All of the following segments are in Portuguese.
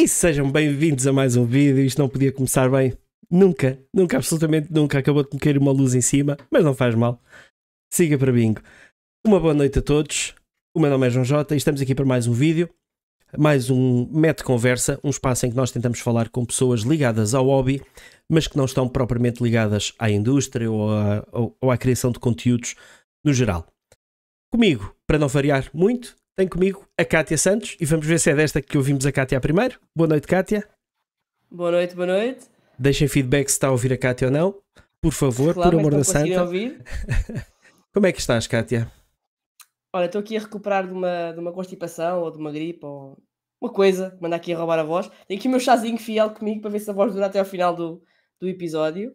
E sejam bem-vindos a mais um vídeo. Isto não podia começar bem. Nunca, nunca, absolutamente nunca. Acabou de me cair uma luz em cima, mas não faz mal. Siga para bingo. Uma boa noite a todos. O meu nome é João Jota e estamos aqui para mais um vídeo. Mais um Mete Conversa, um espaço em que nós tentamos falar com pessoas ligadas ao hobby, mas que não estão propriamente ligadas à indústria ou à, ou, ou à criação de conteúdos no geral. Comigo, para não variar muito, tem comigo a Cátia Santos e vamos ver se é desta que ouvimos a Cátia primeiro. Boa noite, Cátia. Boa noite, boa noite. Deixem feedback se está a ouvir a Cátia ou não. Por favor, Claro, por amor da santa. ouvir. Como é que estás, Cátia? Olha, estou aqui a recuperar de uma, de uma constipação ou de uma gripe ou uma coisa que manda aqui a roubar a voz. Tenho aqui o meu chazinho fiel comigo para ver se a voz dura até ao final do, do episódio.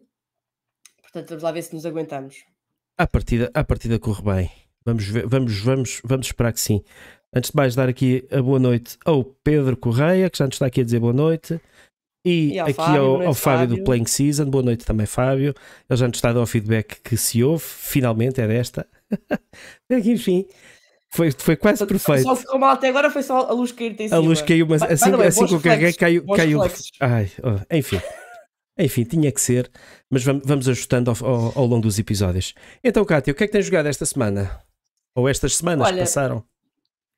Portanto, vamos lá ver se nos aguentamos. À partida, à partida corre bem. Vamos, ver, vamos, vamos, vamos esperar que sim. Antes de mais, dar aqui a boa noite ao Pedro Correia, que já nos está aqui a dizer boa noite. E, E ao aqui Fábio, ao, noite, ao Fábio, do Fábio. Playing Season. Boa noite também, Fábio. Ele já nos está a dar o feedback que se ouve. Finalmente é desta. É que, Enfim, foi, foi quase perfeito. Só o que ficou mal até agora foi só a luz cair-te em A luz caiu, mas assim, assim bons que eu carreguei, caiu. caiu ai, oh, enfim. Enfim, tinha que ser, mas vamos, ajustando ao, ao- ao longo dos episódios. Então, Cátia, o que é que tens jogado esta semana? Ou estas semanas que Olha, passaram?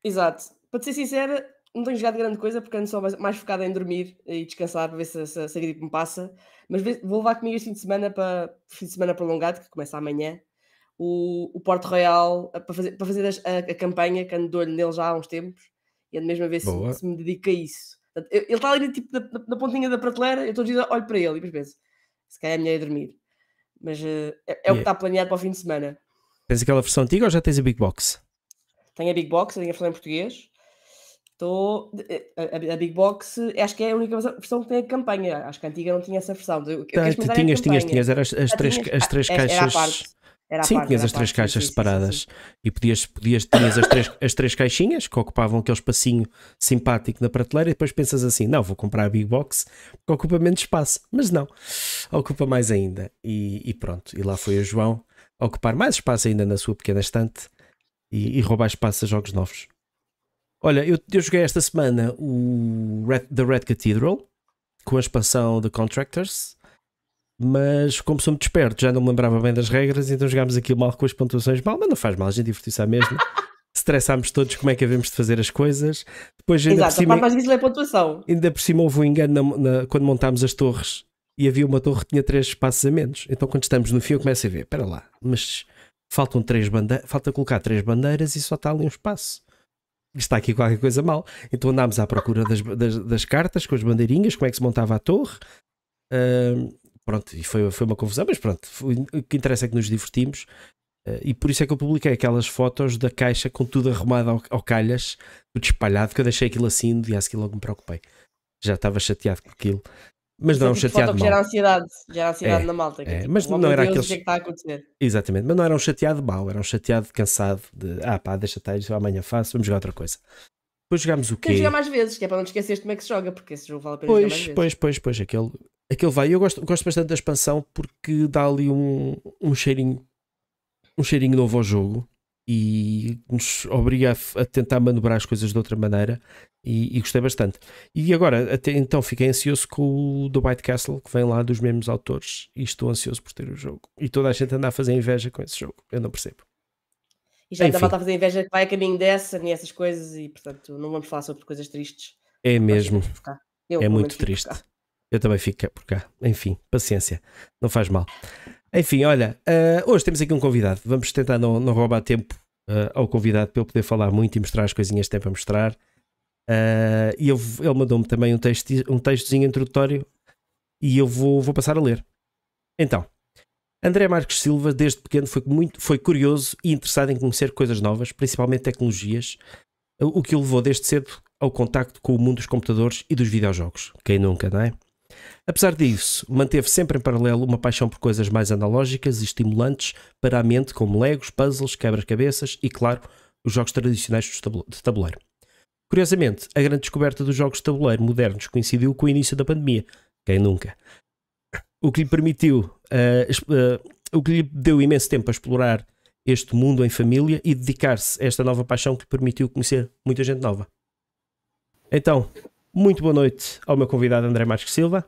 Exato. Para ser sincera, não tenho jogado grande coisa porque ando só mais, focado em dormir e descansar para ver se, se, se a gripe me passa. Mas vou levar comigo este fim de semana para fim de semana prolongado, que começa amanhã, o, o Porto Royal para fazer, para fazer a, a campanha que ando de olho nele já há uns tempos e ando mesmo a ver se, se me dedico a isso. Portanto, ele está ali tipo, na, na- na pontinha da prateleira, eu estou a dizer, olho para ele e depois penso, se calhar é melhor ir dormir. Mas eh, é, é o E- que está planeado para o fim de semana. Tens aquela versão antiga ou já tens a Big Box? Tenho a Big Box, tenho a versão em português. Estou. A, a- a Big Box, acho que é a única versão- que tem a campanha. Acho que a antiga não tinha essa versão. Eu, Tá, é tinhas, tinhas, tinhas, eram as, as Já três, tinhas? as Ah, três era- caixas. parte. Era Sim, parte, tinhas as três parte, caixas sim, sim, sim, separadas sim. e podias, podias tinhas as três, as três caixinhas que ocupavam aquele espacinho simpático na prateleira e depois pensas assim, não, vou comprar a Big Box que ocupa menos espaço, mas não, ocupa mais ainda e, e pronto, e lá foi o João a ocupar mais espaço ainda na sua pequena estante e, e roubar espaço a jogos novos. Olha, eu, eu joguei esta semana o Red, The Red Cathedral com a expansão The Contractors mas como sou muito esperto, já não me lembrava bem das regras, então jogámos aquilo mal com as pontuações mal, mas não faz mal, a gente divertiu-se à mesma. Stressámos todos como é que havemos de fazer as coisas. Depois, ainda, por Exato, a cima, parte mais difícil é a pontuação. ainda por cima houve um engano na- na- quando montámos as torres e havia uma torre que tinha três espaços a menos. Então, quando estamos no fim, eu começo a ver: espera lá, mas faltam três bandeiras, falta colocar três bandeiras e só está ali um espaço. Está aqui qualquer coisa mal. Então andámos à procura das, das, das cartas com as bandeirinhas, como é que se montava a torre. Ahm, pronto, e foi, foi uma confusão, mas pronto, foi- o que interessa é que nos divertimos. Ah, e por isso é que eu publiquei aquelas fotos da caixa com tudo arrumado ao, ao calhas, tudo espalhado, que eu deixei aquilo assim, no dia a seguir logo me preocupei. Já estava chateado com aquilo. Mas Isso é não, tipo chateado que gera mal. ansiedade. Gera ansiedade É, na malta. que é, tipo, mas oh, não era Deus, aqueles- O que é que está a acontecer? Exatamente, mas não era um chateado mau, era um chateado cansado de ah pá, deixa estar, isso amanhã faço, vamos jogar outra coisa. Depois jogámos o Tens de quê? jogar mais vezes, que é para não esqueceres como é que se joga, porque esse jogo vale a pena jogar mais Pois, vezes. pois, pois, pois, aquele, aquele vai. Eu gosto, gosto bastante da expansão porque dá ali um, um cheirinho, um cheirinho novo ao jogo e nos obriga a, a tentar manobrar as coisas de outra maneira e, e gostei bastante. E agora, até então, fiquei ansioso com o do White Castle, que vem lá dos mesmos autores, e estou ansioso por ter o jogo. E toda a gente anda a fazer inveja com esse jogo, eu não percebo. E já ainda Enfim. malta a fazer inveja que vai a caminho dessa e essas coisas e, portanto, não vamos falar sobre coisas tristes. É mesmo. Eu, É muito triste. Eu também fico por cá. Enfim, paciência. Não faz mal. Enfim, olha, eh, hoje temos aqui um convidado. Vamos tentar não, não roubar tempo eh, ao convidado para ele poder falar muito e mostrar as coisinhas que tem para mostrar. Eh, e eu, ele mandou-me também um, texto, um textozinho introdutório e eu vou, vou passar a ler. Então, André Marques Silva, desde pequeno, foi, muito, foi curioso e interessado em conhecer coisas novas, principalmente tecnologias, o que o levou desde cedo ao contacto com o mundo dos computadores e dos videojogos. Quem nunca, não é? Apesar disso, manteve sempre em paralelo uma paixão por coisas mais analógicas e estimulantes para a mente, como legos, puzzles, quebra-cabeças e, claro, os jogos tradicionais de tabuleiro. Curiosamente, a grande descoberta dos jogos de tabuleiro modernos coincidiu com o início da pandemia. Quem nunca? O que lhe permitiu, es- eh, o que lhe deu imenso tempo a explorar este mundo em família e dedicar-se a esta nova paixão que lhe permitiu conhecer muita gente nova. Então, muito boa noite ao meu convidado André Marques Silva.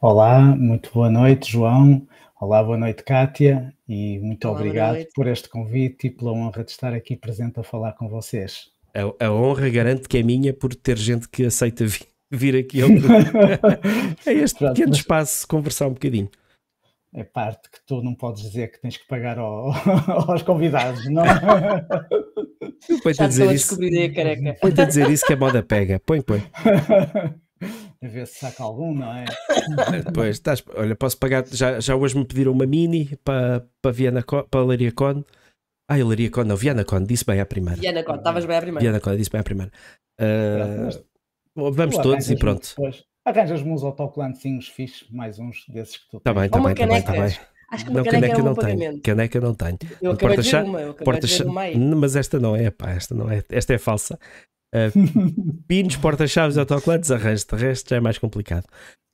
Olá, muito boa noite, João. Olá, boa noite, Kátia, e muito Olá, obrigado por este convite e pela honra de estar aqui presente a falar com vocês. A, a honra garante que é minha por ter gente que aceita vir, vir aqui ao É este Pronto, pequeno mas... espaço conversar um bocadinho. É parte que tu não podes dizer que tens que pagar ao, aos convidados, não? Põe-te a dizer isso. A dizer isso que a moda pega. Põe, põe. a ver se saca algum, não é? Pois, estás, olha, posso pagar. Já, já hoje me pediram uma mini para, para, Viana, para Leiria Con. Ah, Leiria Con, não, Viana Con, disse bem à primeira. Viana Con, estavas bem à primeira. Viana Con, disse bem à primeira. Uh, vamos todos e pronto. Arranjas-me uns autocolantezinhos fixos, mais uns desses que tu Está bem, está bem, está bem, tá bem. Acho que uma não, caneca, caneca é um não tenho. Caneca não tenho. Eu acabei de uma, eu acabei porta de uma aí. Mas esta não é, pá, esta não é, esta é falsa. Uh, pinos, porta-chaves, autocolantes, arranjo de resto já é mais complicado.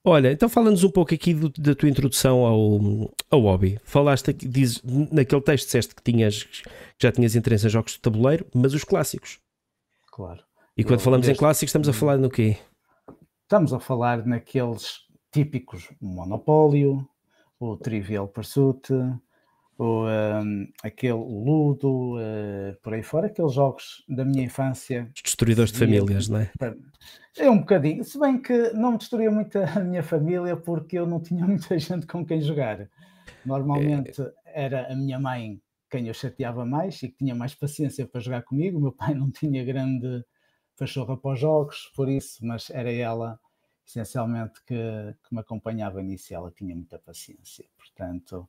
Olha, então fala-nos um pouco aqui do, da tua introdução ao, ao hobby. Falaste aqui, diz, naquele texto disseste que tinhas que já tinhas interesse em jogos de tabuleiro, mas os clássicos. Claro. E quando Eu, falamos desde... em clássicos, estamos a falar no quê? Estamos a falar naqueles típicos Monopólio, o Trivial Pursuit, o, um, aquele Ludo, uh, por aí fora, aqueles jogos da minha infância. Os destruidores de famílias, não é? É um bocadinho, se bem que não destruía muito a minha família porque eu não tinha muita gente com quem jogar. Normalmente é... era a minha mãe quem eu chateava mais e que tinha mais paciência para jogar comigo. O meu pai não tinha grande pachorra para os jogos, por isso, mas era ela essencialmente que, que me acompanhava nisso ela tinha muita paciência. Portanto,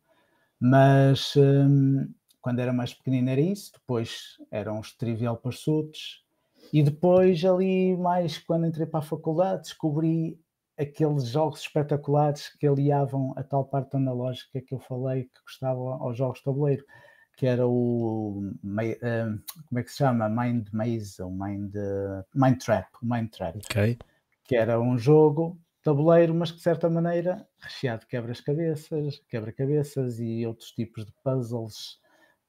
mas hum, quando era mais pequenino era isso, depois eram os Trivial Pursuits, e depois ali mais quando entrei para a faculdade descobri aqueles jogos espetaculares que aliavam a tal parte analógica que eu falei que gostava aos jogos de tabuleiro, que era o hum, como é que se chama? Mind Maze ou Mind, Mind Trap, Mind Trap. Que era um jogo tabuleiro, mas que de certa maneira recheado de quebras-cabeças, quebra-cabeças e outros tipos de puzzles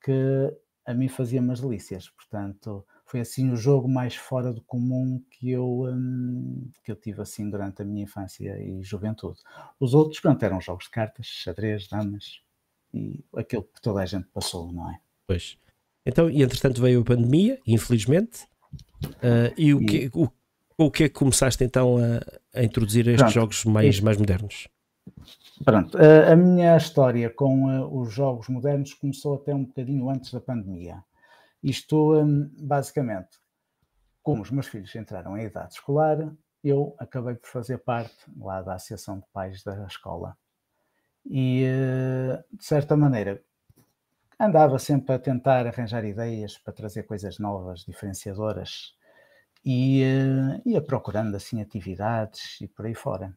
que a mim fazia umas delícias. Portanto, foi assim o jogo mais fora do comum que eu, hum, que eu tive assim durante a minha infância e juventude. Os outros, pronto, eram jogos de cartas, xadrez, damas e aquilo que toda a gente passou, não é? Pois. Então, e entretanto veio a pandemia, infelizmente. Uh, e o que, o, o que é que começaste então a, a introduzir estes Pronto, jogos mais, mais modernos? Pronto, a, minha história com uh, os jogos modernos começou até um bocadinho antes da pandemia. Isto, um, basicamente, como os meus filhos entraram em idade escolar, eu acabei por fazer parte lá da Associação de Pais da escola. E, uh, de certa maneira, andava sempre a tentar arranjar ideias para trazer coisas novas, diferenciadoras e ia procurando assim atividades e por aí fora.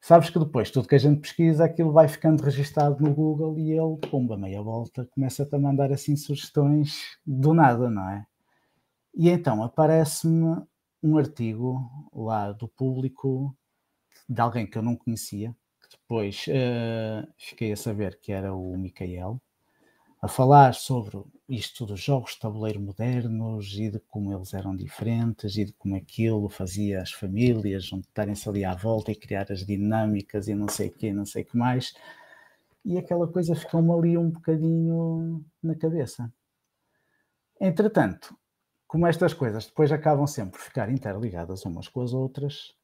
Sabes que depois tudo que a gente pesquisa, aquilo vai ficando registado no Google e ele, pumba, meia volta, começa-te a mandar assim sugestões do nada, não é? E então aparece-me um artigo lá do público de alguém que eu não conhecia, que depois uh, fiquei a saber que era o Micael, a falar sobre isto dos jogos de tabuleiro modernos e de como eles eram diferentes e de como aquilo fazia as famílias juntarem-se ali à volta e criar as dinâmicas e não sei o que, não sei o que mais. E aquela coisa ficou-me ali um bocadinho na cabeça. Entretanto, como estas coisas depois acabam sempre por ficar interligadas umas com as outras,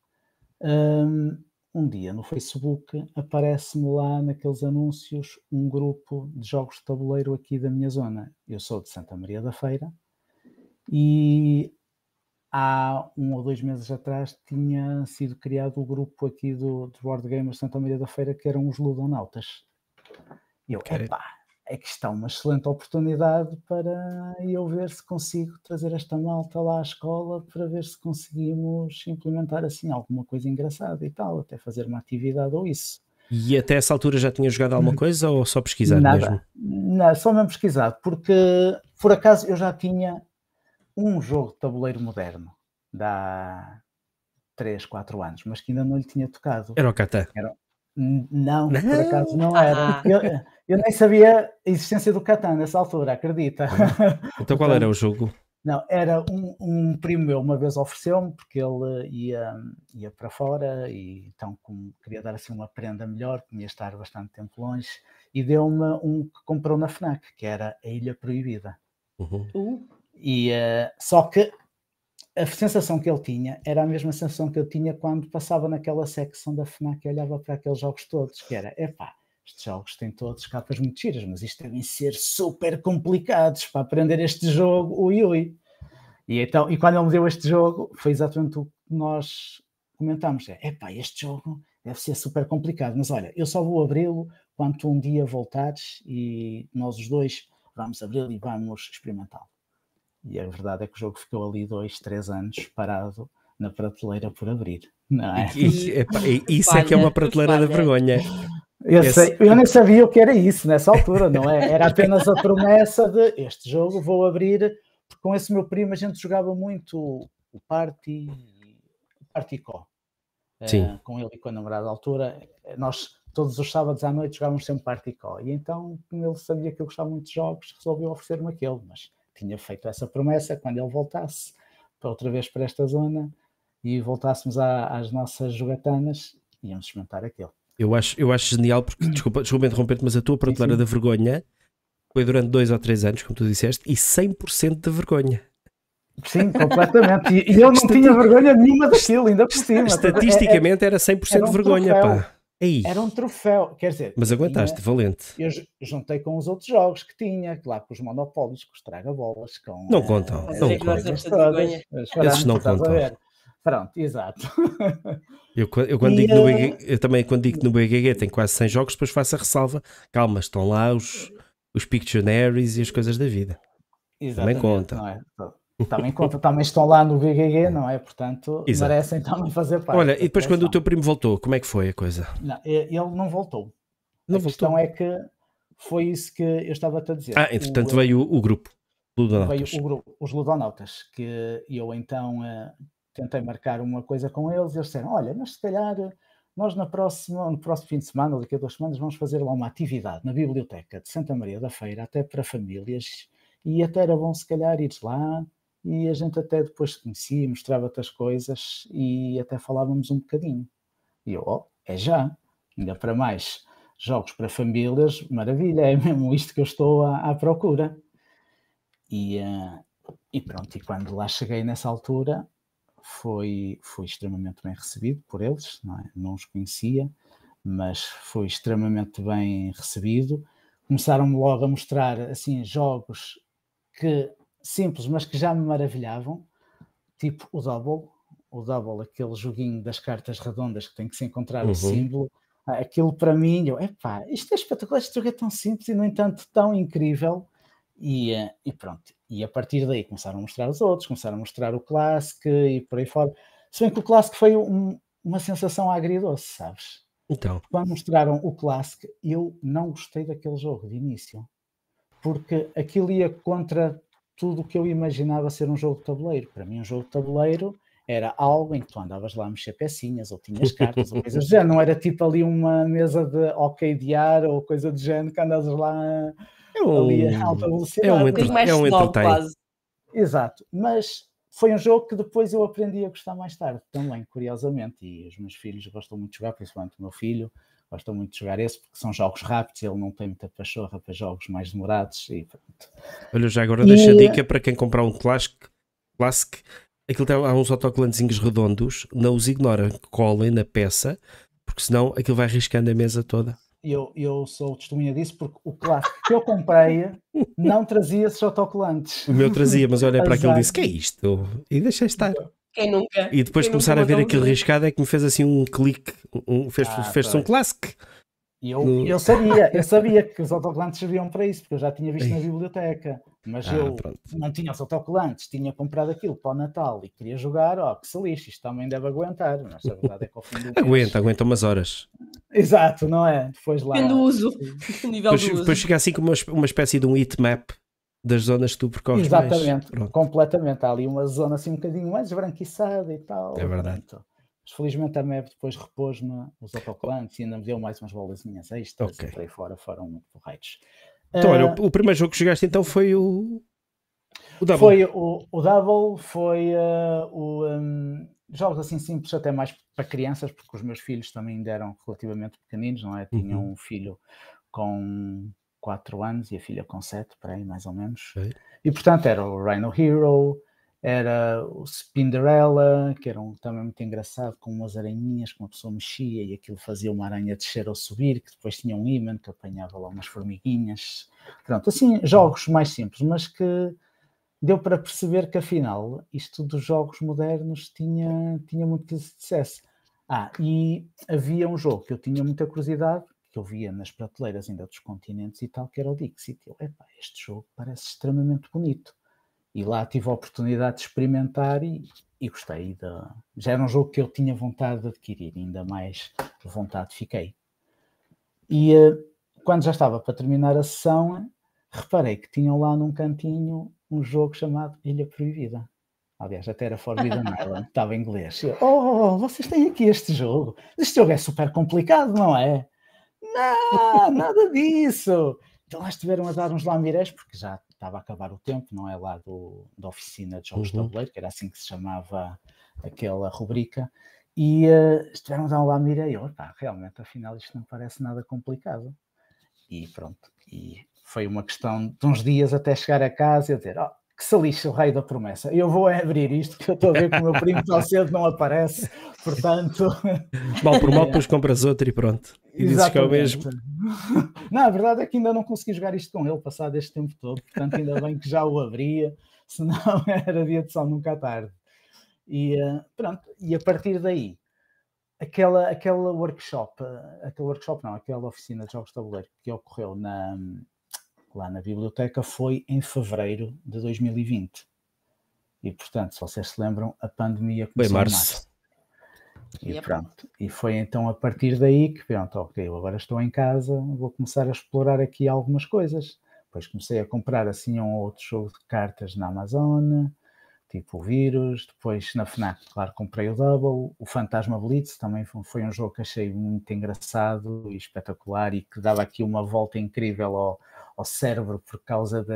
hum, um dia no Facebook aparece-me lá naqueles anúncios um grupo de jogos de tabuleiro aqui da minha zona. Eu sou de Santa Maria da Feira e há um ou dois meses atrás tinha sido criado o grupo aqui do, do Board Gamers Santa Maria da Feira que eram os Ludonautas. E eu, epá, é que está uma excelente oportunidade para eu ver se consigo trazer esta malta lá à escola para ver se conseguimos implementar assim alguma coisa engraçada e tal, até fazer uma atividade ou isso. E até essa altura já tinha jogado alguma hum. coisa ou só pesquisado Nada. mesmo? Não, só mesmo pesquisado, porque por acaso eu já tinha um jogo de tabuleiro moderno da 3, 4 anos, mas que ainda não lhe tinha tocado. Era o Catan? Era, não, por acaso não era. Eu, eu, nem sabia a existência do Catan nessa altura, acredita? Então qual era o jogo? Não, era um, um primo meu uma vez ofereceu-me, porque ele ia, ia para fora e então como queria dar assim uma prenda melhor, que ia estar bastante tempo longe, e deu-me um que comprou na FNAC, que era a Ilha Proibida. Uhum. Uh, E, eh, só que a sensação que ele tinha era a mesma sensação que eu tinha quando passava naquela secção da FNAC e olhava para aqueles jogos todos, que era, epá, estes jogos têm todos capas muito giras, mas isto devem ser super complicados para aprender este jogo, ui ui. E, então, e quando ele me deu este jogo, foi exatamente o que nós comentámos, é, epá, este jogo deve ser super complicado, mas olha, eu só vou abri-lo quando um dia voltares e nós os dois vamos abri-lo e vamos experimentá-lo. E a verdade é que o jogo ficou ali dois, três anos parado na prateleira por abrir. Não é? E- e- epá, e- isso é que é uma prateleira da falha. vergonha. Eu, Esse- sei- eu nem sabia o que era isso nessa altura, não é? Era apenas a promessa de este jogo vou abrir, porque com esse meu primo a gente jogava muito o Party, o Party Co. Eh, Sim. com ele e com a namorada da altura, eh, nós todos os sábados à noite jogávamos sempre Party Co. E então, como ele sabia que eu gostava muito de jogos, resolveu oferecer-me aquele, mas tinha feito essa promessa quando ele voltasse para outra vez para esta zona e voltássemos à- às nossas jogatanas, íamos experimentar aquele. Eu acho, eu acho genial, porque, desculpa, desculpa interromper-te, mas a tua prateleira da vergonha foi durante dois ou três anos, como tu disseste, e 100% de vergonha. Sim, completamente. E, eu não tinha vergonha nenhuma daquilo, ainda por cima. Estatisticamente era 100% era de um vergonha, troféu. pá. Aí. Era um troféu, quer dizer. Mas aguentaste, tinha- valente. eu ju- juntei com os outros jogos que tinha, claro, com os monopólios, com os traga-bolas, com. Não eh, contam, essas não contam. todas. Vergonha. Mas Esses não contam. Pronto, exato. Eu, eu quando E, digo no eh, BG, eu também quando digo que no BGG tem quase 100 jogos, depois faço a ressalva. Calma, estão lá os, os Pictionaries e as coisas da vida. Exatamente, conta. não é? Também conta, também estão lá no VGG, não é? Portanto, Exato. merecem também fazer parte. Olha, e depois quando o teu primo voltou, como é que foi a coisa? Não, ele não voltou. Não a voltou. questão é que foi isso que eu estava a dizer. Ah, entretanto O, eh, veio o, grupo. veio Ludonautas. o grupo, os Ludonautas, que eu então eh, tentei marcar uma coisa com eles e eles disseram: Olha, mas se calhar eh, nós na próxima, no próximo fim de semana ou daqui a duas semanas vamos fazer lá uma atividade na Biblioteca de Santa Maria da Feira, até para famílias, e até era bom se calhar ires lá e a gente até depois se conhecia, mostrava outras coisas e até falávamos um bocadinho. E eu, ó, é já, ainda para mais. Jogos para famílias, maravilha, é mesmo isto que eu estou à, à procura. E, eh, e pronto, e quando lá cheguei nessa altura, foi, foi extremamente bem recebido por eles, não, é? não os conhecia, mas foi extremamente bem recebido. Começaram-me logo a mostrar assim jogos que simples, mas que já me maravilhavam, tipo o Double, o Double, aquele joguinho das cartas redondas que tem que se encontrar Uhum. o símbolo. Aquilo para mim, eu, epá, isto é espetacular, este jogo é tão simples e, no entanto, tão incrível. E, eh, e pronto, e a partir daí começaram a mostrar os outros, começaram a mostrar o Classic e por aí fora. Se bem que o Classic foi um- uma sensação agridoce, sabes? Então, Quando mostraram o Classic, eu não gostei daquele jogo de início, porque aquilo ia contra tudo o que eu imaginava ser um jogo de tabuleiro. Para mim, um jogo de tabuleiro era algo em que tu andavas lá a mexer pecinhas ou tinhas cartas ou coisas do género. Não era tipo ali uma mesa de arcadear ou coisa do género que andas lá é um, ali a alta velocidade. é um entre- bocadinho mais é um. Exato, mas foi um jogo que depois eu aprendi a gostar mais tarde também, curiosamente. E os meus filhos gostam muito de jogar, principalmente o meu filho, gosta muito de jogar esse, porque são jogos rápidos, ele não tem muita pachorra para jogos mais demorados. E pronto. Olha, já agora E- deixa a dica para quem comprar um Classic. Classic aquilo tem, há uns autocolantezinhos redondos, não os ignora, colem na peça, porque senão aquilo vai riscando a mesa toda. Eu, eu sou testemunha disso, porque o clássico que eu comprei não trazia esses autocolantes. O meu trazia, mas olha para aquilo e disse: Que é isto? E deixei estar. Quem nunca? E depois de começar a ver um aquilo riscado é que me fez assim um clique, um, fez, Ah, fez um. E eu, No- eu sabia, eu sabia que os autocolantes serviam para isso, porque eu já tinha visto na biblioteca. Mas Ah, eu pronto. não tinha os autocolantes, tinha comprado aquilo para o Natal e queria jogar, ó, que se lixe, isto também deve aguentar. Mas a verdade é que ao fim do mês- Aguenta, aguenta umas horas. Exato, não é? Depois lá. Depende do uso. Nível Depois, do uso. depois fica assim como uma, uma espécie de um heat map das zonas que tu percorres. Exatamente, completamente. Há ali uma zona assim um bocadinho mais esbranquiçada e tal. É verdade. pronto. Mas felizmente a MEB depois repôs-me os autocolantes e ainda me deu mais umas bolazinhas extras Ok. e por aí fora foram muito porreiros. Então, olha, Ah, o, o primeiro jogo que jogaste então foi o. O Double. Foi o, o Double, foi uh, o. Um, jogos assim simples, até mais para crianças, porque os meus filhos também ainda eram relativamente pequeninos, não é? Tinha uhum. um filho com 4 anos e a filha com 7, para aí mais ou menos. E portanto era o Rhino Hero, era o Spinderella, que era um, também muito engraçado, com umas aranhinhas que uma pessoa mexia e aquilo fazia uma aranha descer ou subir, que depois tinha um imã que apanhava lá umas formiguinhas. Pronto, assim, jogos mais simples, mas que deu para perceber que afinal isto dos jogos modernos tinha, tinha muito que se dissesse. Ah, e havia um jogo que eu tinha muita curiosidade, que eu via nas prateleiras ainda dos continentes e tal, que era o Dixit. Eu, epá, este jogo parece extremamente bonito. E lá tive a oportunidade de experimentar e, e gostei. De... Já era um jogo que eu tinha vontade de adquirir, ainda mais vontade fiquei. E uh, quando já estava para terminar a sessão, reparei que tinham lá num cantinho um jogo chamado Ilha Proibida. Aliás, até era Forbidden Island, estava em inglês. Eu, oh, vocês têm aqui este jogo. Este jogo é super complicado, não é? Não, nada disso. Então lá estiveram a dar uns lamirés, porque já estava a acabar o tempo, não é? Lá do, da oficina de jogos uhum. de tabuleiro, que era assim que se chamava aquela rubrica. E uh, estiveram a dar um lamiré e eu, pá, realmente, afinal, isto não parece nada complicado. E pronto. E foi uma questão de uns dias até chegar a casa e dizer: oh, que se lixe o rei da promessa. Eu vou abrir isto, que eu estou a ver que o meu primo tão cedo não aparece, portanto. Mal por mal, depois compras outro e pronto. E dizes que é o mesmo. Não, a verdade é que ainda não consegui jogar isto com ele, passado este tempo todo, portanto, ainda bem que já o abria, senão era dia de sol nunca à tarde. E uh, pronto, e a partir daí, aquela, aquela workshop, aquele workshop não, aquela oficina de jogos de tabuleiro que ocorreu na lá na biblioteca foi em fevereiro de 2020. E portanto, se vocês se lembram, a pandemia começou Bem, março. em março. E yep. pronto, e foi então a partir daí que, pronto, ok, eu agora estou em casa, vou começar a explorar aqui algumas coisas. Depois comecei a comprar assim um outro jogo de cartas na Amazon, tipo o Vírus, depois na FNAC, claro, comprei o Double, o Fantasma Blitz também foi um jogo que achei muito engraçado e espetacular e que dava aqui uma volta incrível ao, ao cérebro por causa de,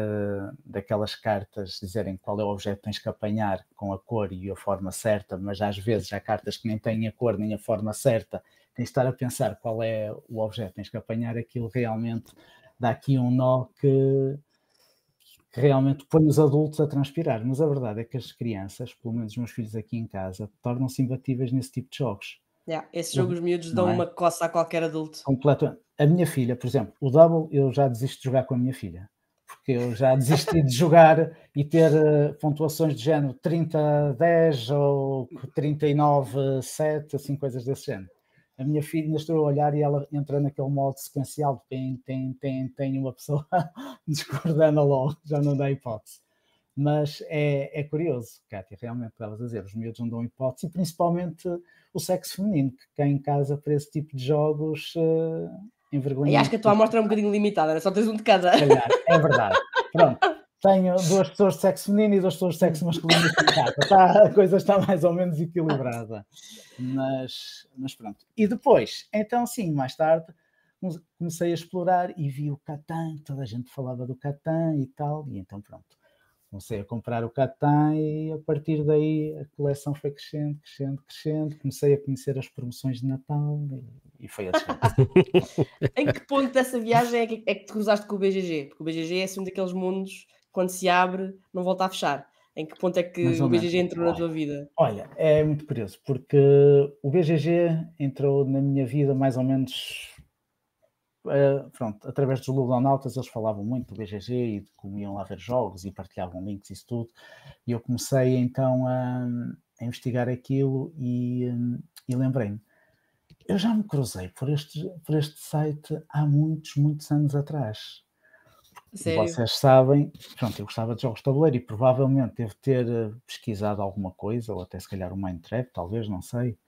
daquelas cartas dizerem qual é o objeto que tens que apanhar com a cor e a forma certa, mas às vezes há cartas que nem têm a cor nem a forma certa, tens de estar a pensar qual é o objeto que tens que apanhar, aquilo realmente dá aqui um nó que, realmente põe os adultos a transpirar. Mas a verdade é que as crianças, pelo menos os meus filhos aqui em casa, tornam-se imbatíveis nesse tipo de jogos. Yeah, esses jogos uhum. miúdos dão é? uma coça a qualquer adulto. Completamente. A minha filha, por exemplo, o Double, eu já desisto de jogar com a minha filha. Porque eu já desisti de jogar e ter uh, pontuações de género 30-10 ou 39-7, assim, coisas desse género. A minha filha, ainda estou a olhar e ela entra naquele modo sequencial de tem, tem, tem, tem uma pessoa discordando logo, já não dá hipótese. Mas é, é curioso, Kátia, realmente estavas a dizer, os miúdos não dão hipótese, e principalmente o sexo feminino, que cá em casa para esse tipo de jogos uh, envergonha. E acho que a tua amostra é um bocadinho limitada, né? só tens um de cada. Calhar, é verdade. Pronto. Tenho duas pessoas de sexo feminino e duas pessoas de sexo masculino. Tá, a coisa está mais ou menos equilibrada. Mas, mas pronto. E depois, então sim, mais tarde, comecei a explorar e vi o Catan, toda a gente falava do Catan e tal, e então pronto comecei a comprar o Catan e a partir daí a coleção foi crescendo, crescendo, crescendo. Comecei a conhecer as promoções de Natal e, e foi assim. em que ponto dessa viagem é que, é que te cruzaste com o BGG? Porque o BGG é assim um daqueles mundos, quando se abre, não volta a fechar. Em que ponto é que o BGG entrou na tua vida? Olha, é muito curioso, porque o BGG entrou na minha vida mais ou menos Uh, pronto, através dos ludonautas eles falavam muito do BGG e de como iam lá ver jogos e partilhavam links e isso tudo. E eu comecei então a, a investigar aquilo e, e lembrei-me. Eu já me cruzei por este, por este site há muitos, muitos anos atrás. Sério? Vocês sabem, pronto, eu gostava de jogos de tabuleiro e provavelmente devo ter eh, pesquisado alguma coisa, ou até se calhar o Minecraft, talvez, não sei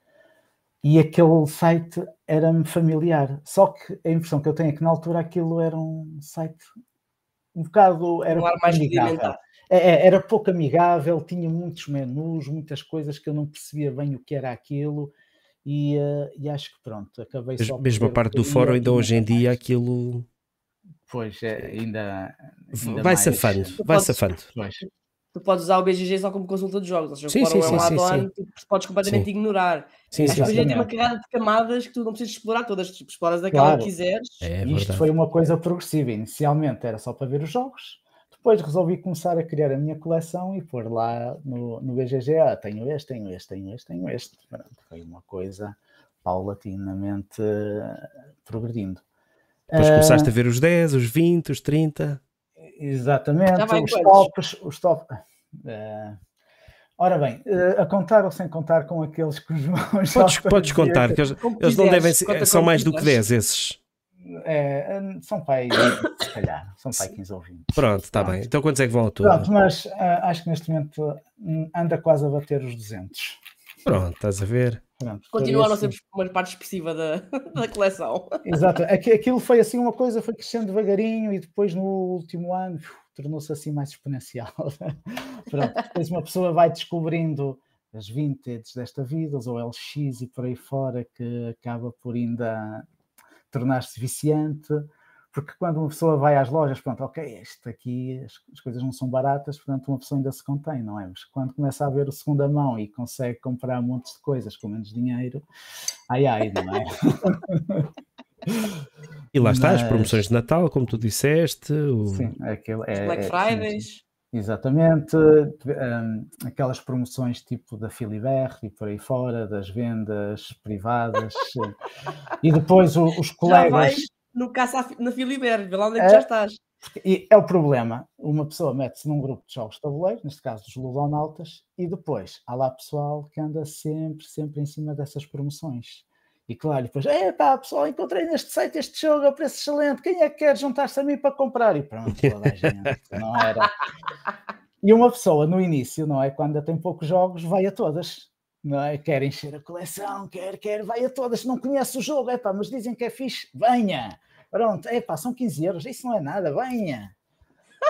e aquele site era-me familiar. Só que a impressão que eu tenho é que na altura aquilo era um site um bocado. Era um pouco mais amigável. É, é, era pouco amigável, tinha muitos menus, muitas coisas que eu não percebia bem o que era aquilo. E, uh, e acho que pronto, acabei só. Mesmo a parte do fórum, ainda hoje em dia, aquilo. Pois, é, ainda, ainda. vai mais. safando, vai safando. Pois. tu podes usar o BGG só como consulta de jogos, ou seja, Sim, o sim, é um add-on que tu podes completamente Sim. ignorar. Sim, Mas sim, depois sim. tem uma carrada de camadas que tu não precisas explorar todas, tipo, exploras aquela Claro. que quiseres. É isto verdade. foi uma coisa progressiva. Inicialmente era só para ver os jogos, depois resolvi começar a criar a minha coleção e pôr lá no, no BGG: ah, tenho este, tenho este, tenho este, tenho este. Pronto, foi uma coisa paulatinamente progredindo. Depois Ah, começaste a ver os 10, os 20, os 30. Exatamente, em os quantos? tops, os top. eh, ora bem, eh, a contar ou sem contar com aqueles que os meus Podes, podes contar, que- que eles, eles não devem ser, conta são mais do que quiseres. 10 esses. é, são pai, se calhar, são pai 15 ou 20. Pronto, está bem. Então quantos é que vão ao todo? Pronto, mas ah, acho que neste momento hum, anda quase a bater os 200. Pronto, estás a ver? Pronto, a isso- ser uma parte expressiva da, da coleção. Exato, Aqui- aquilo foi assim uma coisa, foi crescendo devagarinho e depois no último ano tornou-se assim mais exponencial. Pronto, depois uma pessoa vai descobrindo as vintage desta vida, os OLX e por aí fora, que acaba por ainda tornar-se viciante, porque quando uma pessoa vai às lojas, pronto, ok, isto aqui, as, as coisas não são baratas, portanto uma pessoa ainda se contém, não é? Mas quando começa a ver o segunda mão e consegue comprar montes de coisas com menos dinheiro, ai ai, não é? E lá está, as Mas- promoções de Natal, como tu disseste. o- Sim, aquilo é, Black é- sim, Fridays. sim, exatamente. hum, aquelas promoções tipo da Filiber e por aí fora, das vendas privadas. e depois o- os colegas. No caça na Filiber, vê lá onde é que É. já estás. E é o problema. Uma pessoa mete-se num grupo de jogos de tabuleiro, neste caso dos ludonautas, e depois há lá pessoal que anda sempre, sempre em cima dessas promoções. E claro, depois, é pá, pessoal, encontrei neste site este jogo a preço excelente, quem é que quer juntar-se a mim para comprar? E pronto, toda a gente, não era. E uma pessoa no início, não é? Quando tem poucos jogos, vai a todas. Não é? Quer encher a coleção, quer, quer, vai a todas. Não conhece o jogo, é pá, mas dizem que é fixe, venha. Pronto, é pá, são 15 euros, isso não é nada, venha.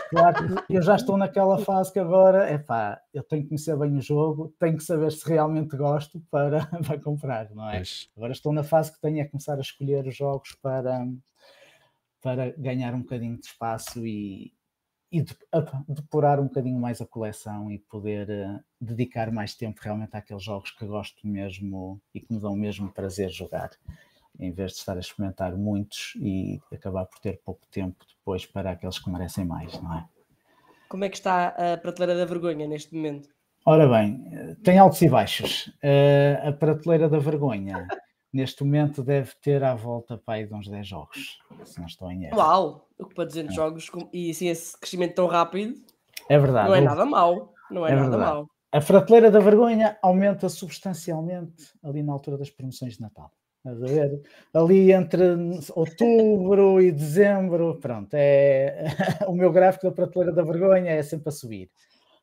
Claro eu já estou naquela fase que agora, é pá, eu tenho que conhecer bem o jogo, tenho que saber se realmente gosto para, para comprar, não é? Pois. Agora estou na fase que tenho a começar a escolher os jogos para, para ganhar um bocadinho de espaço e, e de- depurar um bocadinho mais a coleção e poder eh, dedicar mais tempo realmente àqueles jogos que gosto mesmo e que me dão mesmo prazer jogar, em vez de estar a experimentar muitos e acabar por ter pouco tempo depois para aqueles que merecem mais, não é? Como é que está a prateleira da vergonha neste momento? Ora bem, eh, tem altos e baixos. Eh, a prateleira da vergonha, neste momento, deve ter à volta para aí de uns 10 jogos, se não estou em erro. Uau! Ocupa 200 jogos com- e assim esse crescimento tão rápido É verdade. não é nada mau. Não é, É nada verdade. mau. A prateleira da vergonha aumenta substancialmente ali na altura das promoções de Natal. Estás a ver? Ali entre outubro e dezembro, pronto, é o meu gráfico da prateleira da vergonha é sempre a subir.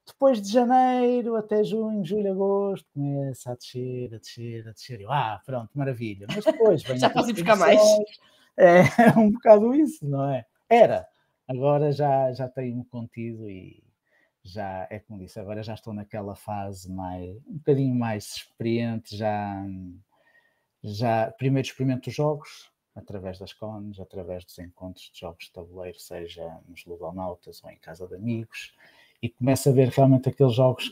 Depois de janeiro até junho, julho, agosto, começa a descer, a descer, a descer. Eu, ah, pronto, maravilha. Mas depois vem Já posso ir buscar mais? É, é um bocado isso, não é? Era. Agora já, já tenho-me contido e já, é como disse, agora já estou naquela fase mais, um bocadinho mais experiente, já, já primeiro experimento os jogos, através das cones, através dos encontros de jogos de tabuleiro, seja nos Ludonautas ou em casa de amigos, e começo a ver realmente aqueles jogos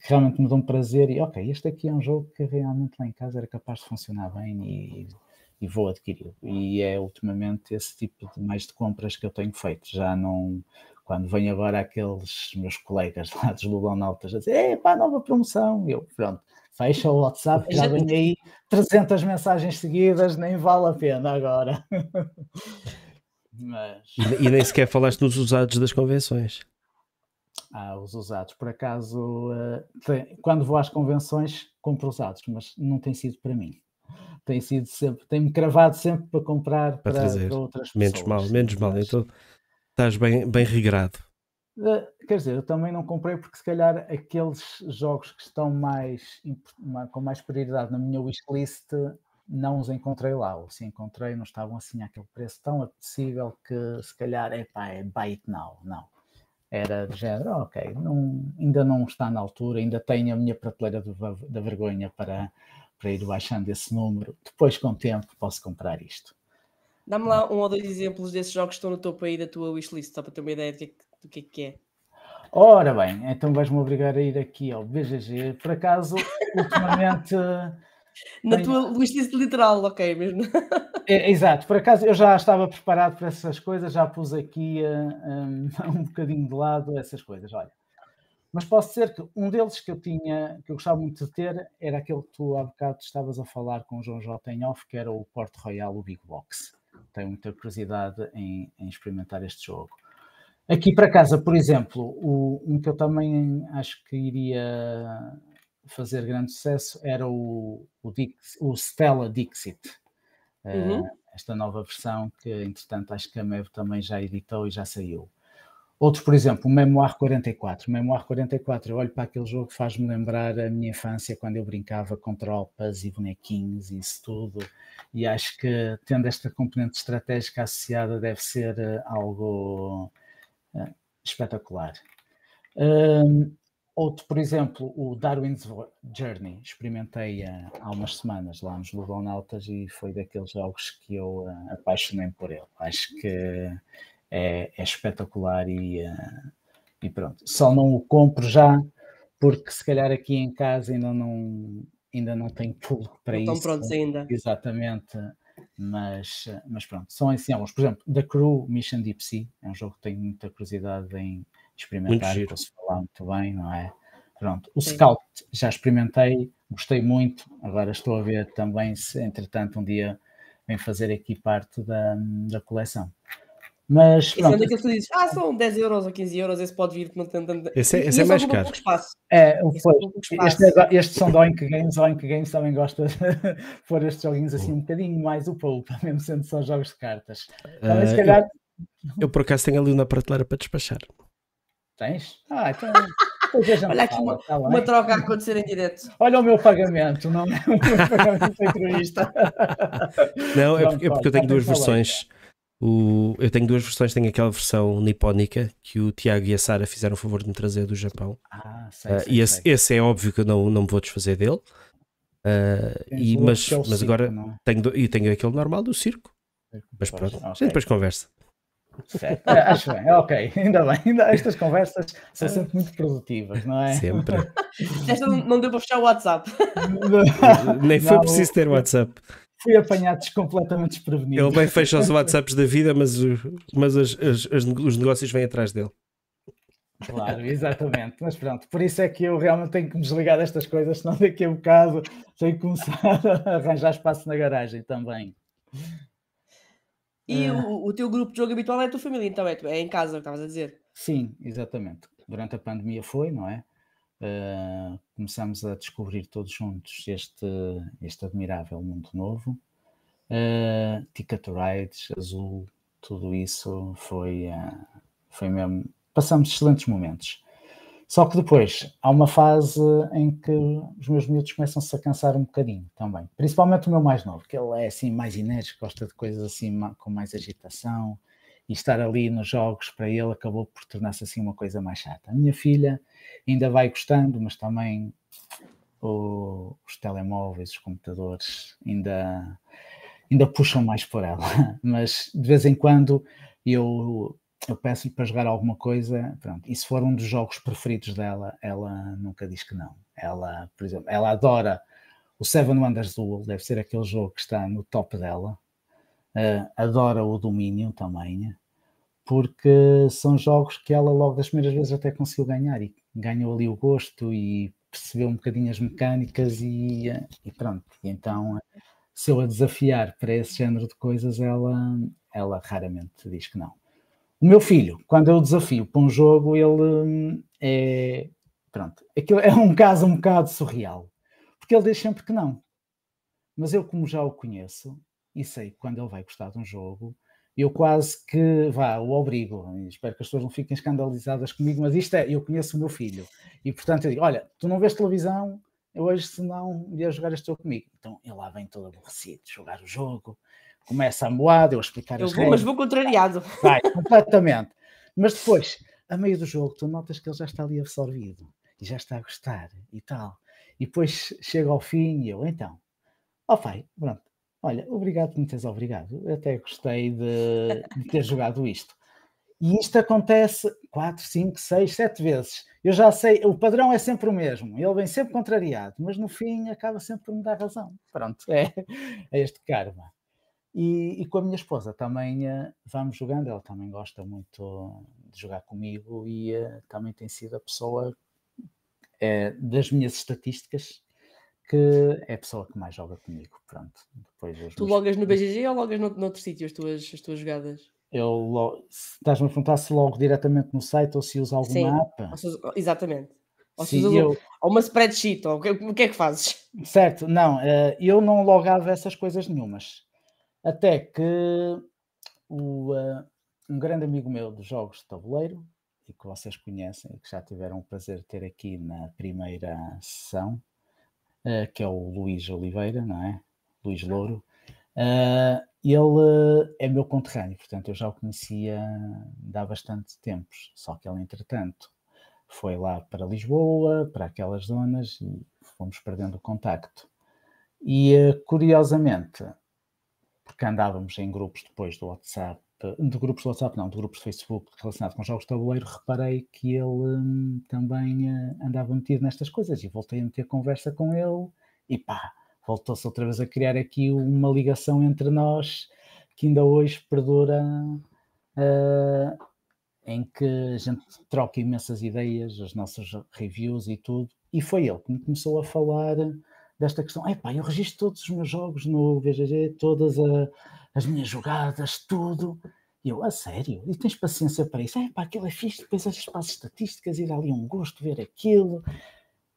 que realmente me dão prazer e ok, este aqui é um jogo que realmente lá em casa era capaz de funcionar bem e, e vou adquiri-lo. E é ultimamente esse tipo de mais de compras que eu tenho feito. Já não, quando vem agora aqueles meus colegas lá dos Ludonautas a dizer, pá, nova promoção, eu, pronto, fecha o WhatsApp, que já vem aí 300 mensagens seguidas, nem vale a pena agora. Mas E, e nem sequer falaste nos usados das convenções. Há os usados, por acaso, tem- quando vou às convenções, compro usados, mas não tem sido para mim. Tem sido sempre, tem-me cravado sempre para comprar Para para, trazer. para outras Menos pessoas. mal, sim, menos mal. mas- Então estás bem, bem regrado. Eh, Quer dizer, eu também não comprei porque se calhar aqueles jogos que estão mais com mais prioridade na minha wishlist não os encontrei lá, ou se encontrei não estavam assim àquele preço tão acessível que se calhar é pá, é buy it now, não. Era de género, "Ah, ok, não- ainda não está na altura, ainda tenho a minha prateleira da vergonha para, para ir baixando esse número, depois com o tempo posso comprar isto. Dá-me lá um ou dois exemplos desses jogos que estão no topo aí da tua wishlist, só para ter uma ideia do que é que, do que, é, que é. Ora bem, então vais-me obrigar a ir aqui ao BGG. Por acaso, ultimamente. Na tenho... tua lista literal, ok, mesmo. É, exato, por acaso eu já estava preparado para essas coisas, já pus aqui um, um bocadinho de lado essas coisas. Olha, mas posso dizer que um deles que eu tinha, que eu gostava muito de ter, era aquele que tu há bocado estavas a falar com o João J. em off, que era o Port Royal, o Big Box. Tenho muita curiosidade em, em experimentar este jogo. Aqui para casa, por exemplo, o, um que eu também acho que iria fazer grande sucesso era o, o, Dix, o Stella Dixit. Uhum. Uh, esta nova versão que, entretanto, acho que a MEV também já editou e já saiu. Outro, por exemplo, o Memoir 44. O Memoir 44, eu olho para aquele jogo, faz-me lembrar a minha infância, quando eu brincava com tropas e bonequinhos e isso tudo. E acho que, tendo esta componente estratégica associada, deve ser uh, algo uh, espetacular. Um, outro, por exemplo, o Darwin's Journey. Experimentei uh, há umas semanas lá nos Ludonautas e foi daqueles jogos que eu apaixonei por ele. Acho que é, é espetacular e, uh, e pronto. Só não o compro já porque se calhar aqui em casa ainda não ainda não tenho público para não isso. Estão prontos ainda. Exatamente. Mas, mas pronto, são assim alguns. Por exemplo, The Crew Mission Deep Sea é um jogo que tenho muita curiosidade em experimentar para se falar muito bem, não é? Pronto, o Sim. Scout já experimentei, gostei muito. Agora estou a ver também se, entretanto, um dia vem fazer aqui parte da, da coleção. Mas. Esse é daqueles que tu dizes, ah, são 10 euros ou 15 euros, esse pode vir. Não tem, esse é, esse é mais caro. Espaço. É, foi. Este, é, estes são da Oink Games, a Oink Games também gosta de pôr estes joguinhos assim um bocadinho mais o pouco, mesmo sendo só jogos de cartas. Também, uh, calhar... eu, eu, por acaso tenho ali uma prateleira para despachar. Tens? Ah, então. Olha aqui uma, tá uma, troca a acontecer em direto. Olha o meu pagamento, não é o meu pagamento entrevista. Não, é porque, é porque eu tenho duas versões. O, eu tenho duas versões, tenho aquela versão nipónica que o Tiago e a Sara fizeram o favor de me trazer do Japão. Ah, sei, uh, sei, e esse, esse, é óbvio que eu não, não me vou desfazer dele. Uh, e, mas, mas circo, agora? É? tenho, e tenho aquele normal do circo. Mas pronto, okay. a gente depois conversa. Certo. Acho bem, ok, ainda bem. Ainda, estas conversas são sempre muito produtivas, não é? Sempre. Esta não deu para fechar o WhatsApp. Nem foi não, preciso ter WhatsApp fui apanhado completamente desprevenido. Ele bem fecha os WhatsApps da vida, mas, mas as, as, as, os negócios vêm atrás dele. Claro, exatamente. Mas pronto, por isso é que eu realmente tenho que me desligar destas coisas, senão daqui a um bocado tenho que começar a arranjar espaço na garagem também. E uh, o, o, teu grupo de jogo habitual é a tua família, então é, é em casa, estavas a dizer? Sim, exatamente. Durante a pandemia foi, não é? uh, começamos a descobrir todos juntos este, este admirável mundo novo. Uh, Ticket Rides, Azul, tudo isso foi, uh, foi mesmo. Passamos excelentes momentos. Só que depois há uma fase em que os meus miúdos começam-se a cansar um bocadinho também. Principalmente o meu mais novo, que ele é assim mais enérgico, gosta de coisas assim com mais agitação. E estar ali nos jogos para ele acabou por tornar-se assim uma coisa mais chata. A minha filha ainda vai gostando, mas também o, os telemóveis, os computadores ainda, ainda puxam mais por ela. Mas de vez em quando eu, eu peço-lhe para jogar alguma coisa, pronto, e se for um dos jogos preferidos dela, ela nunca diz que não. Ela, por exemplo, ela adora o Seven Wonders Duel, deve ser aquele jogo que está no top dela. Uh, adora o Domínio também, porque são jogos que ela logo das primeiras vezes até conseguiu ganhar e ganhou ali o gosto e percebeu um bocadinho as mecânicas e, e pronto. E então, se eu a desafiar para esse género de coisas, ela, ela raramente diz que não. O meu filho, quando eu desafio para um jogo, ele hum, é. Pronto, aquilo é um caso um bocado surreal, porque ele diz sempre que não. Mas eu, como já o conheço e sei que quando ele vai gostar de um jogo, eu quase que vá, o obrigo. Espero que as pessoas não fiquem escandalizadas comigo, mas isto é, eu conheço o meu filho e portanto eu digo: Olha, tu não vês televisão, eu hoje se não ia jogar este jogo comigo. Então ele lá vem todo aborrecido, jogar o jogo, começa a moar, eu a explicar eu as vou, Mas vou contrariado. Vai, completamente. Mas depois, a meio do jogo, tu notas que ele já está ali absorvido e já está a gostar e tal. E depois chega ao fim e eu, então, ó oh, pai, pronto, Olha, obrigado por me teres obrigado. Eu até gostei de, de ter jogado isto. E isto acontece 4, 5, 6, 7 vezes. Eu já sei, o padrão é sempre o mesmo. Ele vem sempre contrariado, mas no fim acaba sempre por me dar razão. Pronto, é, é este karma. E, e, com a minha esposa também uh, vamos jogando, ela também gosta muito de jogar comigo e uh, também tem sido a pessoa é, das minhas estatísticas que é a pessoa que mais joga comigo. Pronto, depois tu logas no BGG ou logas no, noutro sítio as tuas, as tuas jogadas? Eu estás-me a perguntar se logo diretamente no site ou se usa alguma Sim, app? exatamente. Ou se usa eu... uma spreadsheet, ou o que, o que é que fazes? Certo, não, eh, eu não logava essas coisas nenhumas. Até que o, uh, um grande amigo meu dos jogos de tabuleiro, e que vocês conhecem, e que já tiveram o prazer de ter aqui na primeira sessão, uh, que é o Luís Oliveira, não é? Luís Louro. Uh, ele é meu conterrâneo, portanto eu já o conhecia há bastante tempos, só que ele, entretanto, foi lá para Lisboa, para aquelas zonas, e fomos perdendo o contacto. E curiosamente, porque andávamos em grupos depois do WhatsApp, de grupos do WhatsApp, não, de grupos de Facebook relacionados com jogos de tabuleiro, reparei que ele hum, também uh, andava metido nestas coisas e voltei a meter conversa com ele e pá, voltou-se outra vez a criar aqui uma ligação entre nós que ainda hoje perdura, uh, em que a gente troca imensas ideias, as nossas reviews e tudo, e foi ele que me começou a falar desta questão. Epá, eu registro todos os meus jogos no VGG, todas a, as minhas jogadas, tudo. E eu, a sério? E tens paciência para isso? Epá, aquilo é fixe, depois as as estatísticas dá ali um gosto ver aquilo.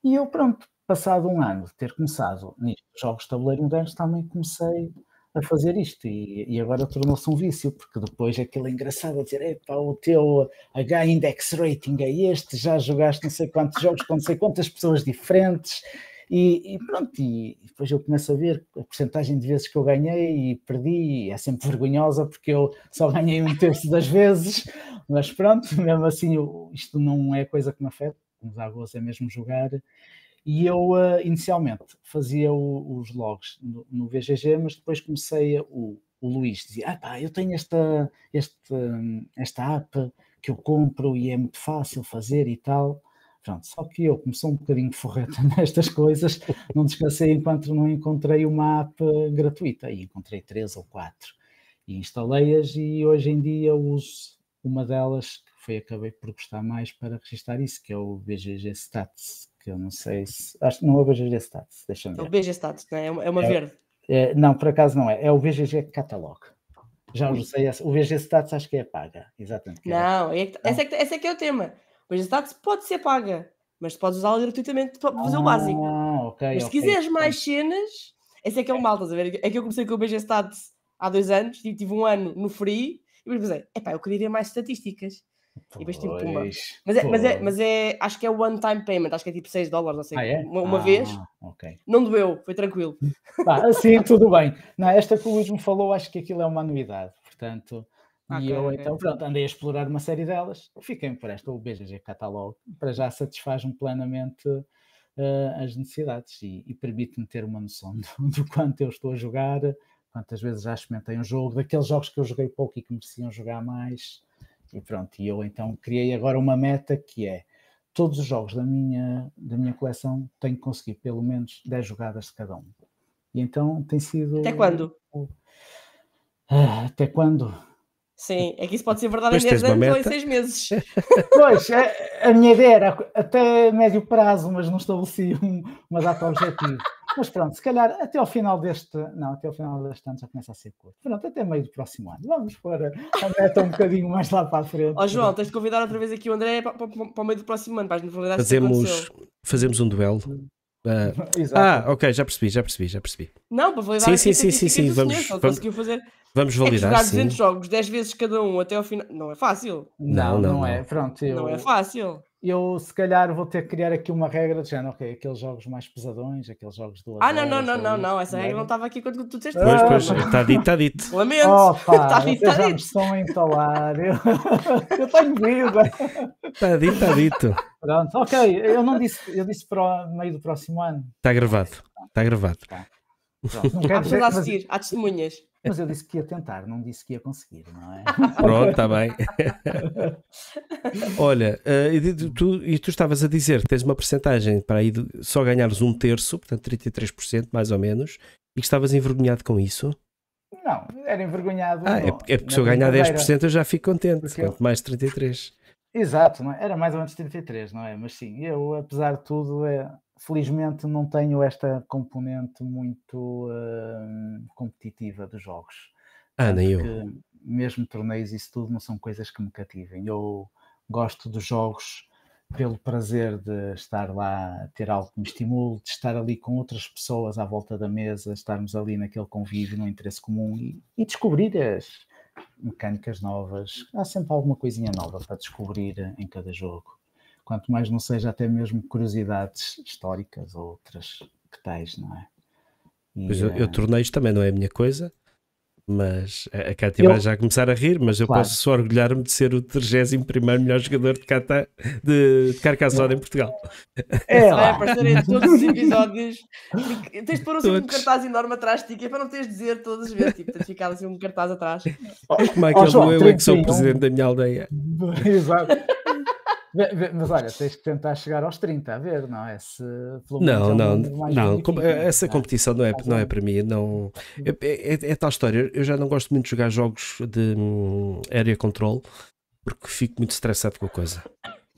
E eu, pronto, passado um ano de ter começado nisto, jogos de tabuleiro modernos, também comecei a fazer isto e, e agora tornou-se um vício, porque depois aquilo é engraçado a dizer, epá, o teu H-index rating é este, já jogaste não sei quantos jogos com não sei quantas pessoas diferentes e, e, pronto, e depois eu começo a ver a porcentagem de vezes que eu ganhei e perdi, e é sempre vergonhosa porque eu só ganhei um terço das vezes, mas pronto, mesmo assim eu, isto não é coisa que me afeta, o que me dá gozo é mesmo jogar. E eu uh, inicialmente fazia o, os logs no, no, VGG, mas depois comecei a, o, o Luís dizia: ah, pá, eu tenho esta, este, esta app que eu compro e é muito fácil fazer e tal. Pronto, só que eu, como sou um bocadinho forreta nestas coisas, não descansei enquanto não encontrei uma app gratuita. E encontrei três ou quatro. E instalei-as e hoje em dia uso uma delas, que foi acabei por gostar mais para registrar isso, que é o BGG Stats, que eu não sei se... Acho que não é o BGG Stats, deixa-me ver. É o BGG Stats, não é? É uma é, verde. É, não, por acaso não é. É o BGG Catalog. Já usei essa. O BGG Stats acho que é paga, exatamente. Não, é esse, é que, esse é que é o tema. Pois a status pode ser paga, mas tu podes usá-la gratuitamente para fazer ah, o básico. Okay, mas se okay. quiseres mais cenas, esse é que é o mal, estás a ver? É que eu comecei com o BG Stats há dois anos e tive um ano no free e depois pensei, epá, eu queria ver mais estatísticas. E depois tipo pumba. Mas é, mas, é, mas é, acho que é one time payment, acho que é tipo 6 dólares, não sei, ah, é? uma, uma ah, vez. Okay. Não doeu, foi tranquilo. Bah, assim, tudo bem. Não, esta que o Luís me falou, acho que aquilo é uma anuidade, portanto. Okay, e eu okay. então pronto, andei a explorar uma série delas, fiquei por esta, o BGG Catalog, para já satisfaz-me plenamente uh, as necessidades e, e permite-me ter uma noção do, do, quanto eu estou a jogar, quantas vezes já experimentei um jogo, daqueles jogos que eu joguei pouco e que mereciam jogar mais, e pronto, e eu então criei agora uma meta que é todos os jogos da minha, da minha coleção tenho que conseguir pelo menos 10 jogadas de cada um. E então tem sido. Até quando? Uh, até quando? Sim, é que isso pode ser verdade em 10 anos ou em 6 meses. Pois, a, é, a, minha ideia era até médio prazo, mas não estabeleci um, uma data objetiva. Mas pronto, se calhar até ao final deste. Não, até ao final deste ano já começa a ser curto. Pronto, até meio do próximo ano. Vamos para a meta um bocadinho mais lá para a frente. Ó oh, João, tens de convidar outra vez aqui o André para, para, para o meio do próximo ano, para nos validar fazemos, fazemos um duelo. Uh, ah, ok, já percebi, já percebi, já percebi. Não, para validar sim, sim, sim, sim, sim, vamos, vamos, conseguiu fazer Vamos validar. É jogar 200 sim. jogos 10 vezes cada um até ao final. Não é fácil. Não, não, não, não é. Pronto, eu, não é fácil. Eu, se calhar, vou ter que criar aqui uma regra de género, ok, aqueles jogos mais pesadões, aqueles jogos do. Ah, não, não, não, não, não, essa regra não estava aqui quando tu disseste. Pois, pois, está dito, está dito. Lamento. Está dito, está dito. estão a entalar. Eu, eu tenho vida. Está dito, está dito. Pronto, ok, eu não disse, eu disse para o meio do próximo ano. Está gravado, está gravado. Pronto, não Há quer dizer, pessoas a mas, assistir, há testemunhas. mas eu disse que ia tentar, não disse que ia conseguir, não é? Pronto, está bem. Olha, e tu, e tu estavas a dizer que tens uma percentagem para aí de só ganhares um terço, portanto 33% mais ou menos, e que estavas envergonhado com isso. Não, era envergonhado. Ah, é, no- porque- é porque se eu ganhar brincadeira. 10% eu já fico contente, Porque eu- quanto mais 33%. Exato, não é? era mais ou menos 33, não é? Mas sim, eu, apesar de tudo, é, felizmente não tenho esta componente muito hum, competitiva dos jogos. Ah, nem eu. Porque mesmo torneios e isso tudo não são coisas que me cativem. Eu gosto dos jogos pelo prazer de estar lá, ter algo que me estimule, de estar ali com outras pessoas à volta da mesa, estarmos ali naquele convívio, no interesse comum e, e descobrir as mecânicas novas. Há sempre alguma coisinha nova para descobrir em cada jogo. Quanto mais não seja até mesmo curiosidades históricas ou outras que tais, não é? E, Pois eu, eu eh, torneios também não é a minha coisa, mas a Cátia vai Eu- já começar a rir, mas eu Claro. posso só orgulhar-me de ser o 31 melhor jogador de, Cata, de, de Carcassonne em Portugal. é Vai lá. aparecer em todos os episódios. Tens de pôr assim um cartaz enorme atrás de ti, que é para não teres de dizer todas as vezes. Tipo, tens de ficar assim um cartaz atrás. Como é Oh, que João, eu é que sou o 31. presidente da minha aldeia? Exato. Mas olha, tens que tentar chegar aos 30, a ver, não é? Se Não, é não, não. com- magnífico, Essa é? competição não é, não é para mim. Não, é, é- é tal história. Eu já não gosto muito de jogar jogos de hum, area control porque fico muito estressado com a coisa.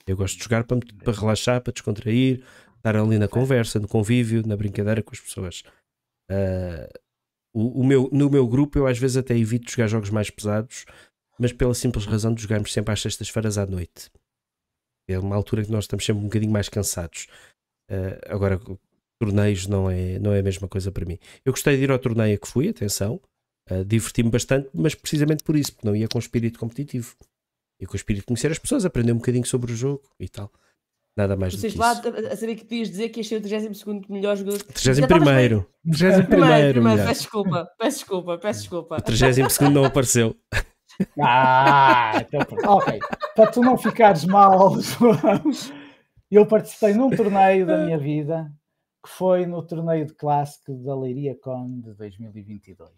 Eu gosto de jogar para, para relaxar, para descontrair, estar ali na conversa, no convívio, na brincadeira com as pessoas. Ah, o, o meu, no meu grupo, eu às vezes até evito jogar jogos mais pesados, mas pela simples razão de jogarmos sempre às sextas-feiras à noite. É uma altura que nós estamos sempre um bocadinho mais cansados. Ah, agora, torneios não é, não é a mesma coisa para mim. Eu gostei de ir ao torneio a que fui, atenção, ah, diverti-me bastante, mas precisamente por isso, porque não ia com espírito competitivo. Ia com o espírito de conhecer as pessoas, aprender um bocadinho sobre o jogo e tal. Nada mais do que Vocês lá isso. a saber que podias dizer que ias ser o 32 melhor jogador. 31 estavas primeiro. 31 Primeiro, primeiro, primeiro, melhor. peço desculpa, peço desculpa, peço desculpa. O 32 segundo não apareceu. Ah, então pronto. ok. Para tu não ficares mal, João, eu participei num torneio da minha vida que foi no torneio de clássico da Leiria Con de 2022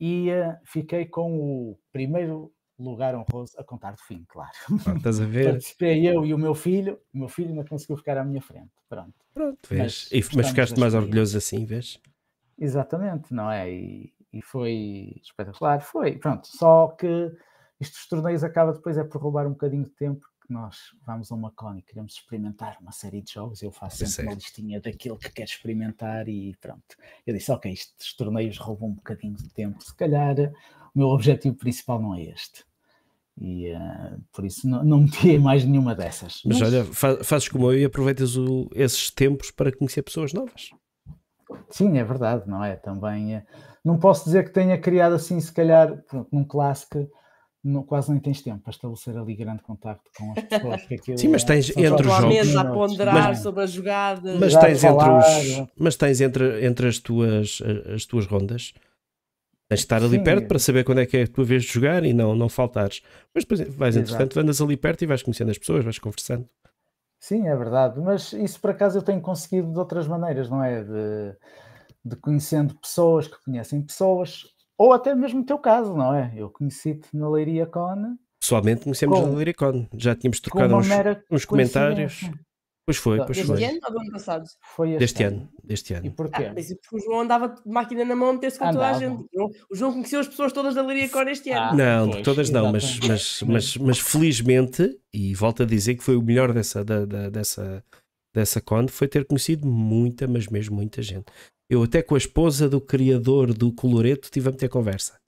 e eh, fiquei com o primeiro lugar honroso a contar do fim, claro. Pronto, estás a ver? Participei eu e o meu filho, o meu filho ainda conseguiu ficar à minha frente. Pronto. Pronto, vês. Mas E- Mas, ficaste mais orgulhoso assim, vês? Exatamente, não é? E, e foi espetacular, foi. Pronto, só que estes torneios acaba depois é por roubar um bocadinho de tempo, que nós vamos a uma con e queremos experimentar uma série de jogos, eu faço sempre uma listinha daquilo que quero experimentar e pronto. Eu disse, ok, estes torneios roubam um bocadinho de tempo, se calhar o meu objetivo principal não é este. E eh, por isso não, não meti mais nenhuma dessas. Mas, olha, fa- fazes como eu e aproveitas o- esses tempos para conhecer pessoas novas. Sim, é verdade, não é? Também eh, não posso dizer que tenha criado assim, se calhar, pronto, num clássico, não- quase nem tens tempo para estabelecer ali grande contacto com as pessoas. que Sim, mas é- tens são entre os jogos- mesa a ponderar mas- sobre as jogadas. Mas tens, entre falar, os, mas tens entre, entre as, tuas, as tuas rondas, tens de estar ali Sim. perto para saber quando é que é a tua vez de jogar e não, não faltares. Mas depois vais, Exato. entretanto, andas ali perto e vais conhecendo as pessoas, vais conversando. Sim, é verdade, mas isso por acaso eu tenho conseguido de outras maneiras, não é? De, de conhecendo pessoas que conhecem pessoas, ou até mesmo o teu caso, não é? Eu conheci-te na Leiria Con Pessoalmente conhecemos Com- a Liricon, já tínhamos trocado uns, uns comentários. Pois foi, pois Deste foi. Deste ano ou do ano passado? Foi este, Deste ano, deste E ano. porquê? Ah, mas porque o João andava de máquina na mão a meter-se com toda a Andava. gente. O João- conheceu as pessoas todas da Leiria Cor este ano. Ah, Não, de pois, todas não, mas, mas, mas, mas felizmente, e volto a dizer que foi o melhor dessa, da, da- dessa, dessa con, foi ter conhecido muita, mas mesmo muita gente. Eu até com a esposa do criador do Coloreto tive a meter conversa.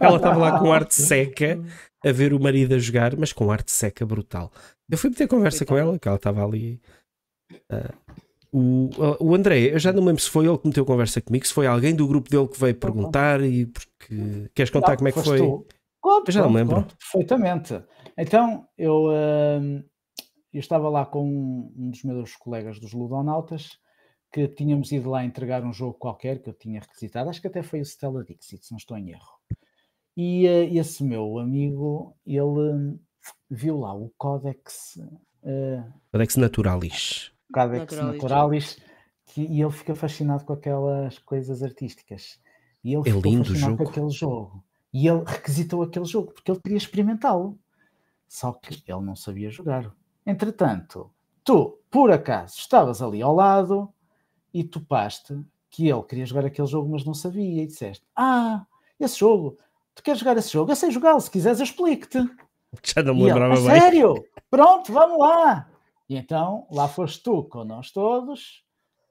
Ela estava lá com arte seca a ver o marido a jogar, mas com arte seca brutal. Eu fui meter conversa com ela, que ela estava ali. ah, o, o André, eu já não me lembro se foi ele que meteu conversa comigo, se foi alguém do grupo dele que veio perguntar e porque queres contar Não, como é que foi? tu. Conto, Eu já não conto, me lembro. conto perfeitamente. Então, eu, hum, eu estava lá com um, um dos meus colegas dos Ludonautas, que tínhamos ido lá entregar um jogo qualquer que eu tinha requisitado, acho que até foi o Stella Dixit, se não estou em erro. E eh, esse meu amigo, ele hum, viu lá o Codex, eh, Codex Naturalis. Codex Naturalis. Naturalis, que, e ele fica fascinado com aquelas coisas artísticas. E ele É ficou lindo o fascinado jogo. com aquele jogo. E ele requisitou aquele jogo porque ele queria experimentá-lo. Só que ele não sabia jogar. Entretanto, tu, por acaso, estavas ali ao lado e topaste que ele queria jogar aquele jogo, mas não sabia, e disseste: Ah, esse jogo, tu queres jogar esse jogo? Eu sei jogá-lo, se quiseres eu explico-te. Já não me ele, lembrava "A bem. sério? Pronto, vamos lá. E então lá foste tu com nós todos.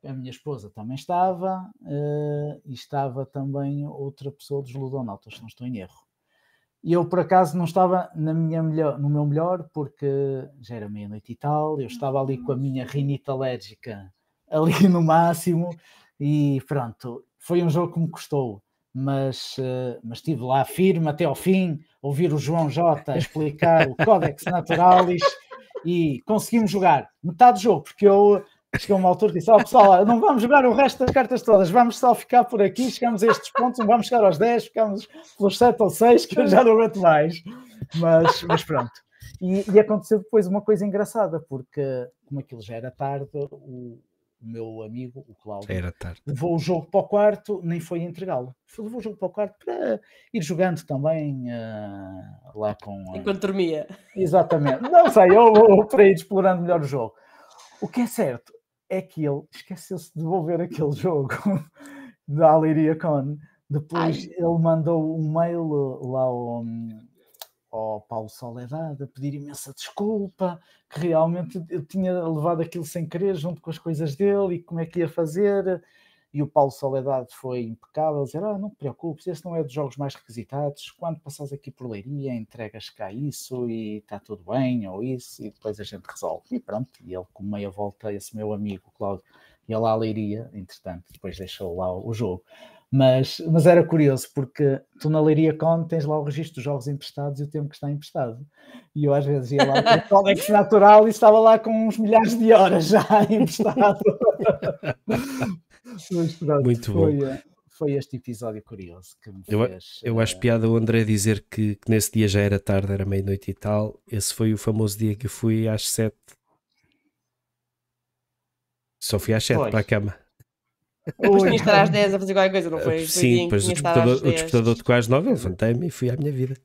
A minha esposa também estava eh, e estava também outra pessoa dos Ludonautas, se não estou em erro. E eu, por acaso, não estava na minha melhor, no meu melhor, porque já era meia-noite e tal, eu estava ali com a minha rinite alérgica ali no máximo, e pronto, foi um jogo que me custou, mas, eh, mas estive lá firme até ao fim, ouvir o João Jota explicar o Codex Naturalis e conseguimos jogar metade do jogo, porque eu chegou uma altura que disse: Ó pessoal, não vamos jogar o resto das cartas todas, vamos só ficar por aqui, chegamos a estes pontos, não vamos chegar aos 10, ficamos pelos 7 ou 6, que eu já não aguento mais. Mas, mas pronto. E, e aconteceu depois uma coisa engraçada, porque como aquilo já era tarde, o, o meu amigo, o Cláudio, Era tarde. levou o jogo para o quarto, nem foi entregá-lo. Foi- Levou o jogo para o quarto para ir jogando também eh, lá com. eh, Enquanto dormia. Exatamente. Não sei, eu, eu para ir explorando melhor o jogo. O que é certo é que ele esqueceu-se de devolver aquele jogo da Aleiria Con. Depois ele mandou um mail lá ao, ao Paulo Soledade a pedir imensa desculpa, que realmente ele tinha levado aquilo sem querer junto com as coisas dele e como é que ia fazer. E o Paulo Soledade foi impecável, dizer: ah, não te preocupes, esse não é dos jogos mais requisitados. Quando passares aqui por Leiria, entregas cá isso e está tudo bem, ou isso, e depois a gente resolve. E pronto, e ele, com meia volta, esse meu amigo Cláudio, ia lá à Leiria, entretanto, depois deixou lá o jogo. Mas, mas era curioso, porque tu na Leiria Con tens lá o registro dos jogos emprestados e o tempo que está emprestado. E eu às vezes ia lá para o Natural e estava lá com uns milhares de horas já emprestado. Mas pronto, Muito foi, eh, foi este episódio curioso que me Eu fez. Eu acho eh, piada o André dizer que, que nesse dia já era tarde, era meia-noite e tal. Esse foi o famoso dia que eu fui às sete. Só fui às sete Pois. para a cama. Depois tinha estar às 10 a fazer qualquer coisa, não foi? Foi Sim, depois o despertador, o 10. despertador tocou às nove, eu levantei-me e fui à minha vida.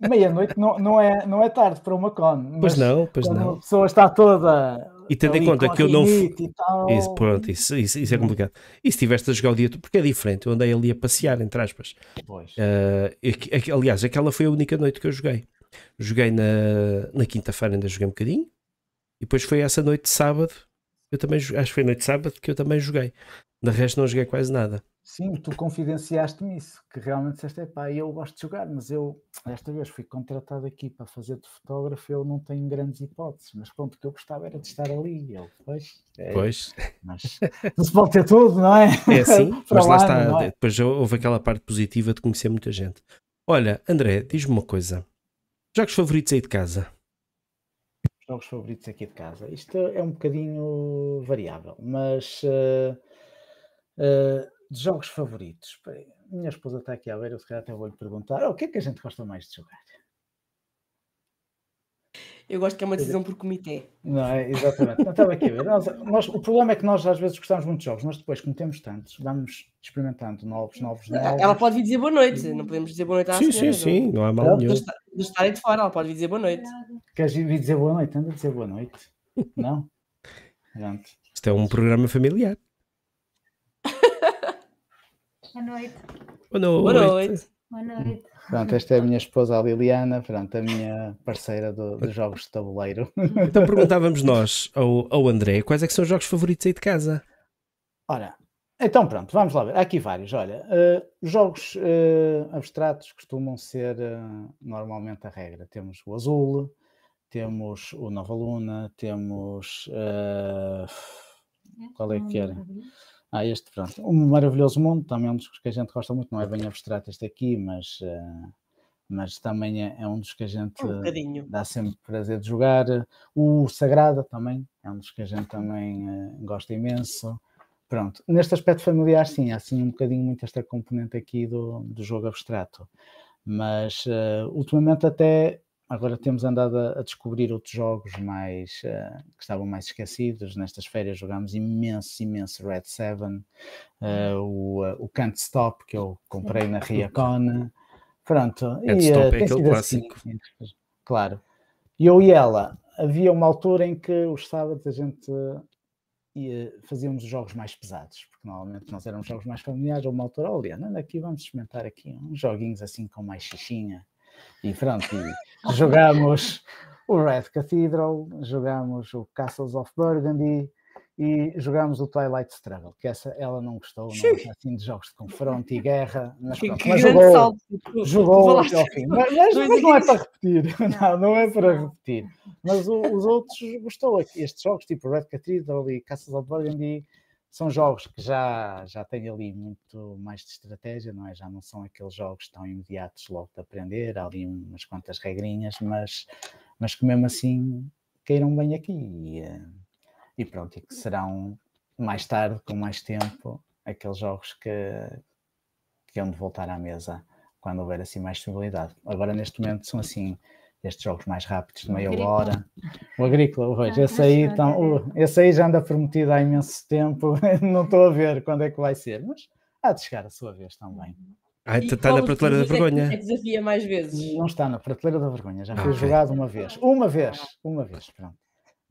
Meia-noite não, não, é, não é tarde para uma con. Pois não, pois não. a pessoa está toda. E tendo em conta que eu não e tal, Isso, pronto, isso, isso, isso é complicado. E se estiveste a jogar o dia todo, porque é diferente, eu andei ali a passear, entre aspas. Pois. Uh, aliás, aquela foi a única noite que eu joguei. Joguei na, na quinta-feira, ainda joguei um bocadinho. E depois foi essa noite de sábado. Eu também acho que foi noite de sábado que eu também joguei. De resto, não joguei quase nada. Sim, tu confidenciaste-me isso, que realmente disseste, pá, eu gosto de jogar, mas eu, esta vez, fui contratado aqui para fazer de fotógrafo, eu não tenho grandes hipóteses, mas pronto, o que eu gostava era de estar ali. Eu, pois, é, Pois, mas não se pode ter tudo, não é? é assim. Mas lá ano, está. é? Depois houve aquela parte positiva de conhecer muita gente. Olha, André, diz-me uma coisa. Jogos favoritos aí de casa? Jogos favoritos aqui de casa. Isto é um bocadinho variável, mas eh, eh, de jogos favoritos. Minha esposa está aqui a ver, eu se calhar até vou lhe perguntar: "Oh, o que é que a gente gosta mais de jogar? Eu gosto que é uma decisão por comitê. Não é? Exatamente. Não estava aqui a ver. Nós- nós- o problema é que nós às vezes gostamos muito de jogos, mas depois, como temos tantos, vamos experimentando novos, novos, novos. Ela pode vir dizer boa noite, não podemos dizer boa noite à sim, senhora. sim, sim. Não há mal Pronto, nenhum. De estar- de estarem de fora, ela pode vir dizer boa noite. Queres vir dizer boa noite? Anda a dizer boa noite. Não? Pronto. Isto é um programa familiar. Boa noite. Boa noite. Boa noite. Boa noite. Pronto, esta é a minha esposa, a Liliana, pronto, a minha parceira do- dos jogos de tabuleiro. Então perguntávamos nós ao, ao André quais é que são os jogos favoritos aí de casa. Ora, então pronto, vamos lá ver. Há aqui vários. Olha, eh, jogos eh, abstratos costumam ser eh, normalmente a regra. Temos o Azul, temos o Nova Luna, temos. Qual é que era? Ah, este, pronto. Um Maravilhoso Mundo, também é um dos que a gente gosta muito, não é bem abstrato este aqui, mas, eh, mas também é, é um dos que a gente Um bocadinho. dá sempre prazer de jogar. O Sagrada também, é um dos que a gente também eh, gosta imenso. Pronto, neste aspecto familiar, sim, há assim um bocadinho muito esta componente aqui do, do jogo abstrato. Mas eh, ultimamente até agora temos andado a, a descobrir outros jogos mais uh, que estavam mais esquecidos. Nestas férias jogámos imenso, imenso Red 7, uh, o, uh, o Can't Stop que eu comprei na Riacon. Pronto, Can't e, Stop é aquele assim, clássico. claro. E eu e ela, havia uma altura em que os sábados a gente ia, fazíamos os jogos mais pesados, porque normalmente nós éramos jogos mais familiares, ou uma altura, olha, aqui, vamos experimentar aqui uns joguinhos assim com mais xixinha. E pronto, e jogámos o Red Cathedral, jogámos o Castles of Burgundy e jogámos o Twilight Struggle, que essa ela não gostou, não gosta assim de jogos de confronto e guerra, mas, Que, pronto, que mas jogou, salto. Jogou até ao fim. Mas, mas- mas não é para repetir, não, não é para repetir. Mas o- os outros gostou aqui. Estes jogos, tipo Red Cathedral e Castles of Burgundy, são jogos que já, já têm ali muito mais de estratégia, não é? Já não são aqueles jogos tão imediatos logo de aprender, há ali umas quantas regrinhas, mas, mas que mesmo assim caíram bem aqui. E, eh, e pronto, e que serão mais tarde, com mais tempo, aqueles jogos que, que hão de voltar à mesa quando houver assim mais disponibilidade. Agora, neste momento, são assim estes jogos mais rápidos, de meia Agrícola. hora. O Agrícola, o Reis, Ah, esse aí, então, o- esse aí já anda prometido há imenso tempo, não estou a ver quando é que vai ser, mas há de chegar a sua vez também. Ah, está qual na prateleira da é vergonha. É desafia mais vezes. Não está na prateleira da vergonha, já Ah, foi ok. jogado uma vez. Uma vez, uma vez, pronto.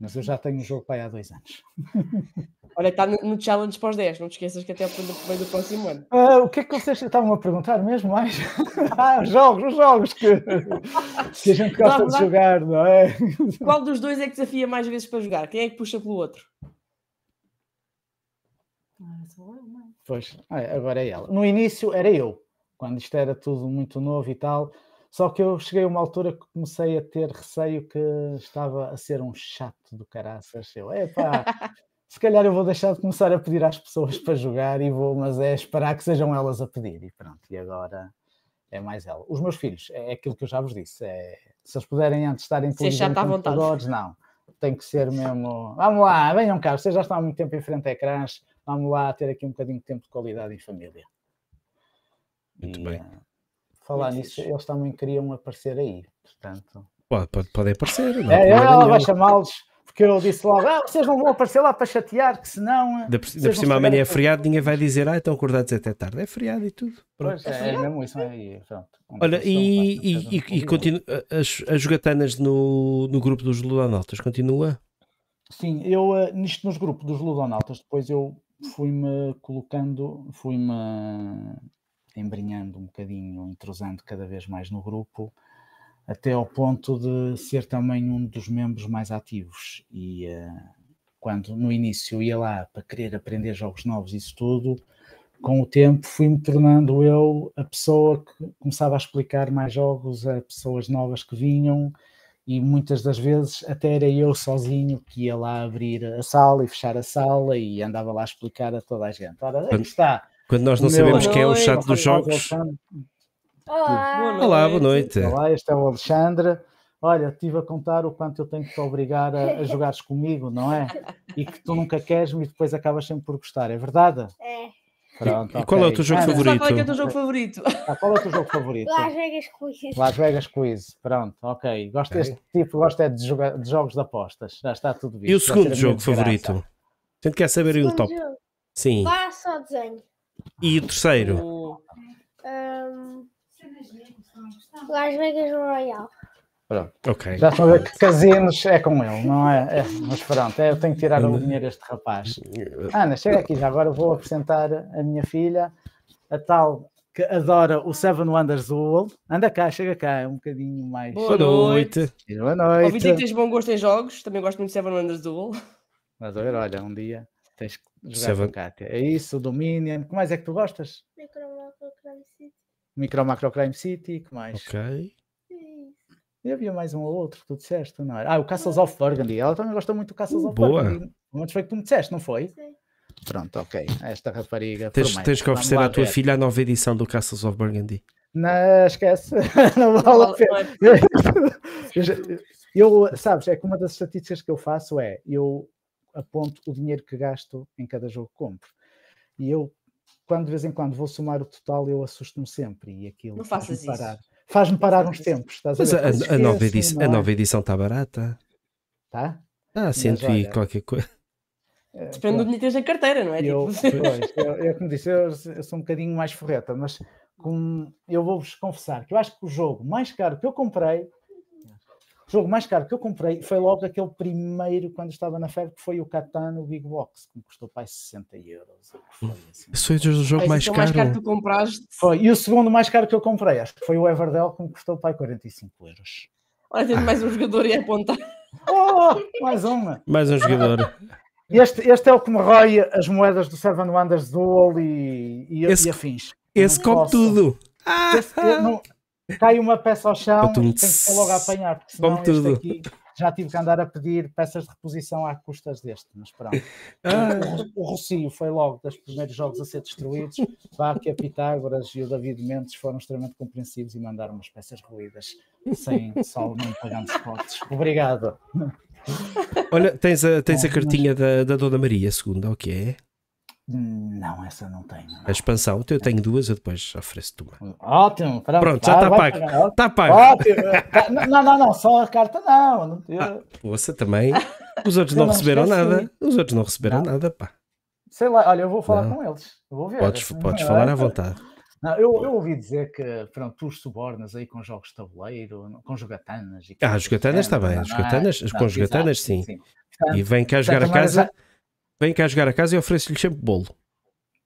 Mas eu já tenho o jogo para aí há dois anos. Olha, está no, challenge para os 10. Não te esqueças que até vem do próximo ano. Ah, o que é que vocês estavam a perguntar mesmo mais? ah, os jogos, os jogos que, que a gente gosta de jogar, não é? Qual dos dois é que desafia mais vezes para jogar? Quem é que puxa pelo outro? Ah, sou eu, mãe. Pois, é, agora é ela. No início era eu, quando isto era tudo muito novo e tal. Só que eu cheguei a uma altura que comecei a ter receio que estava a ser um chato do caraças. Eu, epá, se calhar eu vou deixar de começar a pedir às pessoas para jogar e vou, mas é esperar que sejam elas a pedir. E pronto, e agora é mais ela. Os meus filhos, é aquilo que eu já vos disse. É, se eles puderem antes estar em vontade. computadores, não. Tem que ser mesmo. Vamos lá, venham cá, vocês já estão há muito tempo em frente a ecrãs, vamos lá ter aqui um bocadinho de tempo de qualidade em família. Muito E, bem. eh, falar Muito nisso, fixe. eles também queriam aparecer aí, portanto. Pode, pode, podem aparecer. Não É, problema ela vai nenhum. chamá-los, porque eu disse logo: ah, vocês não vão aparecer lá para chatear, que senão. Ainda por, cima amanhã é feriado, ninguém vai dizer, ah, estão acordados até tarde. É feriado e tudo. Pronto. Pois, é, mesmo isso, é, e pronto. Olha, e, e, um e, e convite. continu- as, as jogatanas no, no grupo dos Ludonautas continua? Sim, eu eh, nisto nos grupos dos ludonautas, depois eu fui-me colocando, fui-me embrenhando um bocadinho, entrosando cada vez mais no grupo, até ao ponto de ser também um dos membros mais ativos. E eh, quando no início ia lá para querer aprender jogos novos, isso tudo, com o tempo fui-me tornando eu a pessoa que começava a explicar mais jogos a pessoas novas que vinham e muitas das vezes até era eu sozinho que ia lá abrir a sala e fechar a sala e andava lá a explicar a toda a gente. Ora, aqui está. Quando nós não O meu- sabemos quem é o chato dos jogos. Olá! Olá, boa noite. Olá, este é o Alexandre. Olha, estive a contar o quanto eu tenho que te obrigar a, a jogares comigo, não é? E que tu nunca queres-me e depois acabas sempre por gostar, é verdade? É, Pronto, E qual é o teu jogo Ana, favorito? Qual é que é o teu jogo favorito? ah, qual é o teu jogo favorito? Las Vegas Quiz. Las Vegas Quiz, pronto, ok. Gosto Ok. deste tipo, gosto é de, jogar, de jogos de apostas, já está tudo visto. E o segundo jogo favorito? A gente quer saber aí o top. Jogo, Sim. Passo ao desenho. E o terceiro? Ahm, Las Vegas Royal. Pronto. Ok. Já estão a ver que casinos é com ele, não é? É, mas pronto, é, eu tenho que tirar o dinheiro a este rapaz. Ana, chega aqui, já agora vou apresentar a minha filha, a tal que adora o Seven Wonders do World. Anda cá, chega cá, é um bocadinho mais. Boa Boa noite. Boa Ouvi dizer que noite. tens bom gosto em jogos. Também gosto muito de Seven Wonders Duel. Mas a ver, olha, um dia tens que jogar Seven- com Kátia. É isso, o Dominion. Que mais é que tu gostas? Micro Macro Crime City, que mais? Ok. E havia mais um ou outro que tu disseste, não era? Ah, o Castles of Burgundy. Ela também gosta muito do Castles of Boa. Burgundy. Mas foi que tu me disseste, não foi? Sim. Pronto, ok. Esta rapariga. Tens, tens que oferecer à tua ver. filha a nova edição do Castles of Burgundy. Não, esquece. não vale a pena. É- eu, sabes, é que uma das estatísticas que eu faço é eu aponto o dinheiro que gasto em cada jogo que compro. E eu, quando de vez em quando vou somar o total, eu assusto-me sempre. E aquilo Não faz-me faças isso. parar. faz-me parar uns tempos. Estás a, Mas a, Depois a nova esqueço-me, edição, a é? nova edição está barata. Tá? Ah, cento e qualquer coisa. É, Depende do dinheiro que tens na carteira, não é? Eu, Tipo, pois, eu, eu, como disse, eu, eu sou um bocadinho mais forreta, mas como eu vou-vos confessar que eu acho que o jogo mais caro que eu comprei, jogo mais caro que eu comprei foi logo aquele primeiro quando estava na febre, que foi o Catan, o Big Box, que me custou para 60 euros. foi, assim. Esse foi o jogo mais então, mais caro caro. que tu compraste. Foi. E o segundo mais caro que eu comprei, acho que foi o Everdell, que me custou para 45 euros. Olha, tens mais um jogador e a apontar. Oh, mais uma! Mais um jogador. Este, este é o que me rói as moedas do Seven Wonders Duel e, e, Esse- e afins. Esse Não come posso. tudo. Ah, Esse- eu não- cai uma peça ao chão, tem que ser logo a apanhar, porque senão Como tudo. aqui já tive que andar a pedir peças de reposição à custas deste, mas pronto. ah. O, o Rocio foi logo dos primeiros jogos a ser destruídos. Vá que a Pitágoras e o David Mendes foram extremamente compreensivos e mandaram umas peças ruídas sem só não pagando spots. Obrigado. Olha, tens a, tens a cartinha da, da Dona Maria II, o que é? Não, essa não tenho. A expansão. Eu tenho duas, eu depois ofereço-te uma. Ótimo, pronto, Pronto, já está pago. pagar. Está pago. Ótimo. Tá- Não, não, não, só a carta não. não eu- Ah, Poça, também. Os outros não não receberam esqueci. nada. Os outros não receberam Não. nada, pá. Sei lá, olha, eu vou falar Não. com eles. Eu vou ver. Podes, assim, podes não falar é? à vontade. Não, eu, eu ouvi dizer que pronto, tu os subornas aí com jogos de tabuleiro, com jogatanas. E Ah, jogatanas está bem, as não é? jogatanas- Não, com jogatanas, sim. sim. Portanto, E vem cá jogar a casa. Vem cá jogar a casa e ofereço-lhe sempre bolo.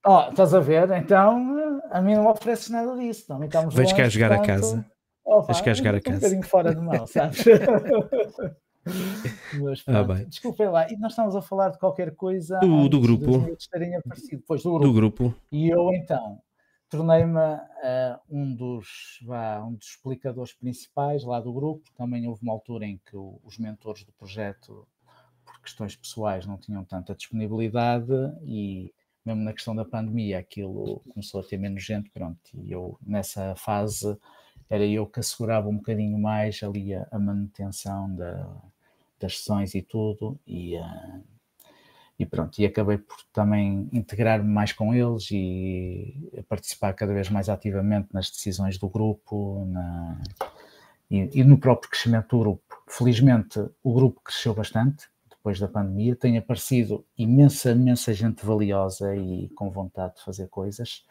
Ó, estás a ver? Então, a mim não ofereces nada disso. Também estamos Vens cá jogar a casa. opa, Vens cá jogar a casa. Um bocadinho fora de mão, sabes? Mas, Ah, pronto. Desculpem lá, e nós estamos a falar de qualquer coisa Do- do grupo. Pois, do grupo. Do grupo. E eu então tornei-me eh, um, dos, vá, um dos explicadores principais lá do grupo. Também houve uma altura em que os mentores do projeto, questões pessoais, não tinham tanta disponibilidade e mesmo na questão da pandemia aquilo começou a ter menos gente, pronto, e eu nessa fase era eu que assegurava um bocadinho mais ali a, a manutenção da- das sessões e tudo, e, eh, e pronto, e acabei por também integrar-me mais com eles e participar cada vez mais ativamente nas decisões do grupo na- e, e no próprio crescimento do grupo. Felizmente o grupo cresceu bastante depois da pandemia, tem aparecido imensa, imensa gente valiosa e com vontade de fazer coisas.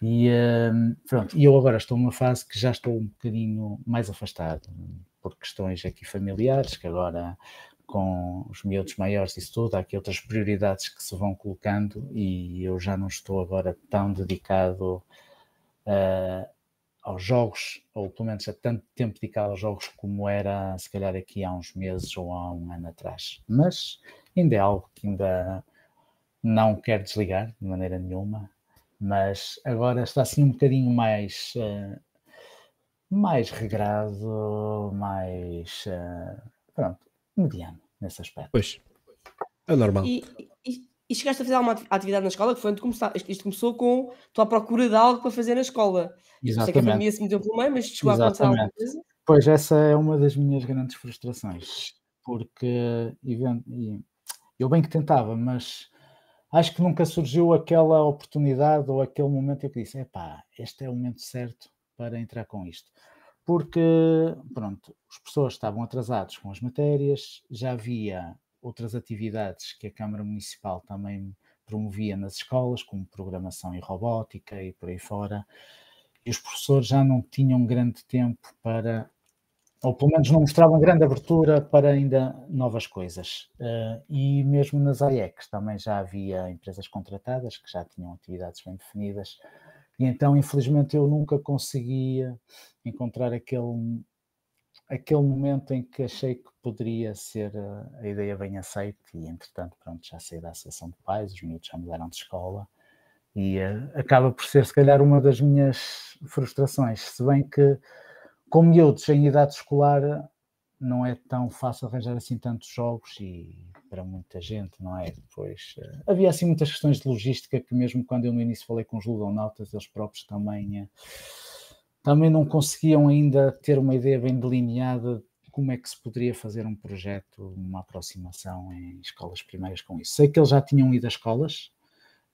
E hum, pronto, eu agora estou numa fase que já estou um bocadinho mais afastado por questões aqui familiares, que agora com os miúdos maiores e tudo, há aqui outras prioridades que se vão colocando e eu já não estou agora tão dedicado ah, aos jogos, ou pelo menos a tanto tempo dedicado aos jogos como era se calhar aqui há uns meses ou há um ano atrás. Mas ainda é algo que ainda não quero desligar de maneira nenhuma, mas agora está assim um bocadinho mais ah, mais regrado, mais ah, pronto, mediano nesse aspecto. Pois. É normal. E, e- chegaste a fazer alguma ati- atividade na escola que foi onde começaste. Isto, começou com tu à procura de algo para fazer na escola. Sei que a Exatamente. pandemia se meteu pelo meio, mas chegou a acontecer alguma Exatamente. coisa. Pois essa é uma das minhas grandes frustrações, porque eu bem que tentava, mas acho que nunca surgiu aquela oportunidade ou aquele momento em que disse, epá, este é o momento certo para entrar com isto. Porque, pronto, os professores estavam atrasados com as matérias, já havia outras atividades que a Câmara Municipal também promovia nas escolas, como programação e robótica e por aí fora, e os professores já não tinham grande tempo para, ou pelo menos não mostravam grande abertura para ainda novas coisas. Eh, e mesmo nas AECs também já havia empresas contratadas que já tinham atividades bem definidas, e então, infelizmente, eu nunca conseguia encontrar aquele, aquele momento em que achei que poderia ser eh, a ideia bem aceita, e entretanto, pronto, já saí da Associação de Pais, os miúdos já mudaram de escola, e eh, acaba por ser, se calhar, uma das minhas frustrações. Se bem que, com miúdos em idade escolar, não é tão fácil arranjar assim tantos jogos e para muita gente, não é? Depois eh, havia assim muitas questões de logística que, mesmo quando eu no início falei com os ludonautas, eles próprios também, eh, também não conseguiam ainda ter uma ideia bem delineada de como é que se poderia fazer um projeto, uma aproximação em escolas primárias com isso. Sei que eles já tinham ido às escolas,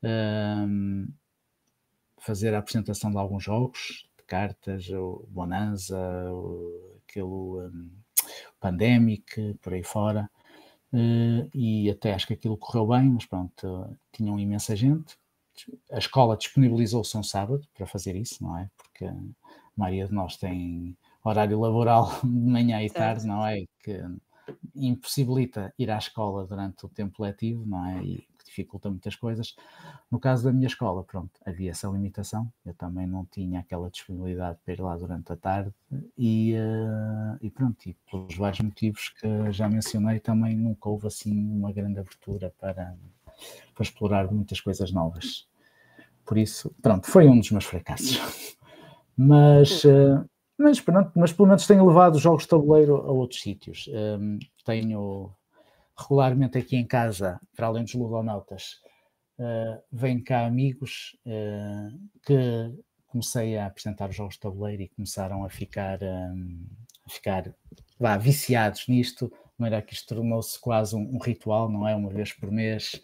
ehm, fazer a apresentação de alguns jogos de cartas, o Bonanza, o, aquele um, Pandemic, por aí fora. Uh, e até acho que aquilo correu bem, mas pronto, tinham imensa gente. A escola disponibilizou-se um sábado para fazer isso, não é? Porque maioria de nós tem horário laboral de manhã e tarde, não é? Que impossibilita ir à escola durante o tempo letivo, não é? E dificulta muitas coisas. No caso da minha escola, pronto, havia essa limitação, eu também não tinha aquela disponibilidade para ir lá durante a tarde e, uh, e pronto, e pelos vários motivos que já mencionei, também nunca houve assim uma grande abertura para, para explorar muitas coisas novas. Por isso, pronto, foi um dos meus fracassos. Mas, uh, mas pronto, mas pelo menos tenho levado os jogos de tabuleiro a outros sítios. Um, tenho regularmente aqui em casa, para além dos ludonautas, uh, vêm cá amigos uh, que comecei a apresentar os jogos de tabuleiro e começaram a ficar, um, a ficar vá, viciados nisto, de maneira que isto tornou-se quase um, um, ritual, não é? Uma vez por mês,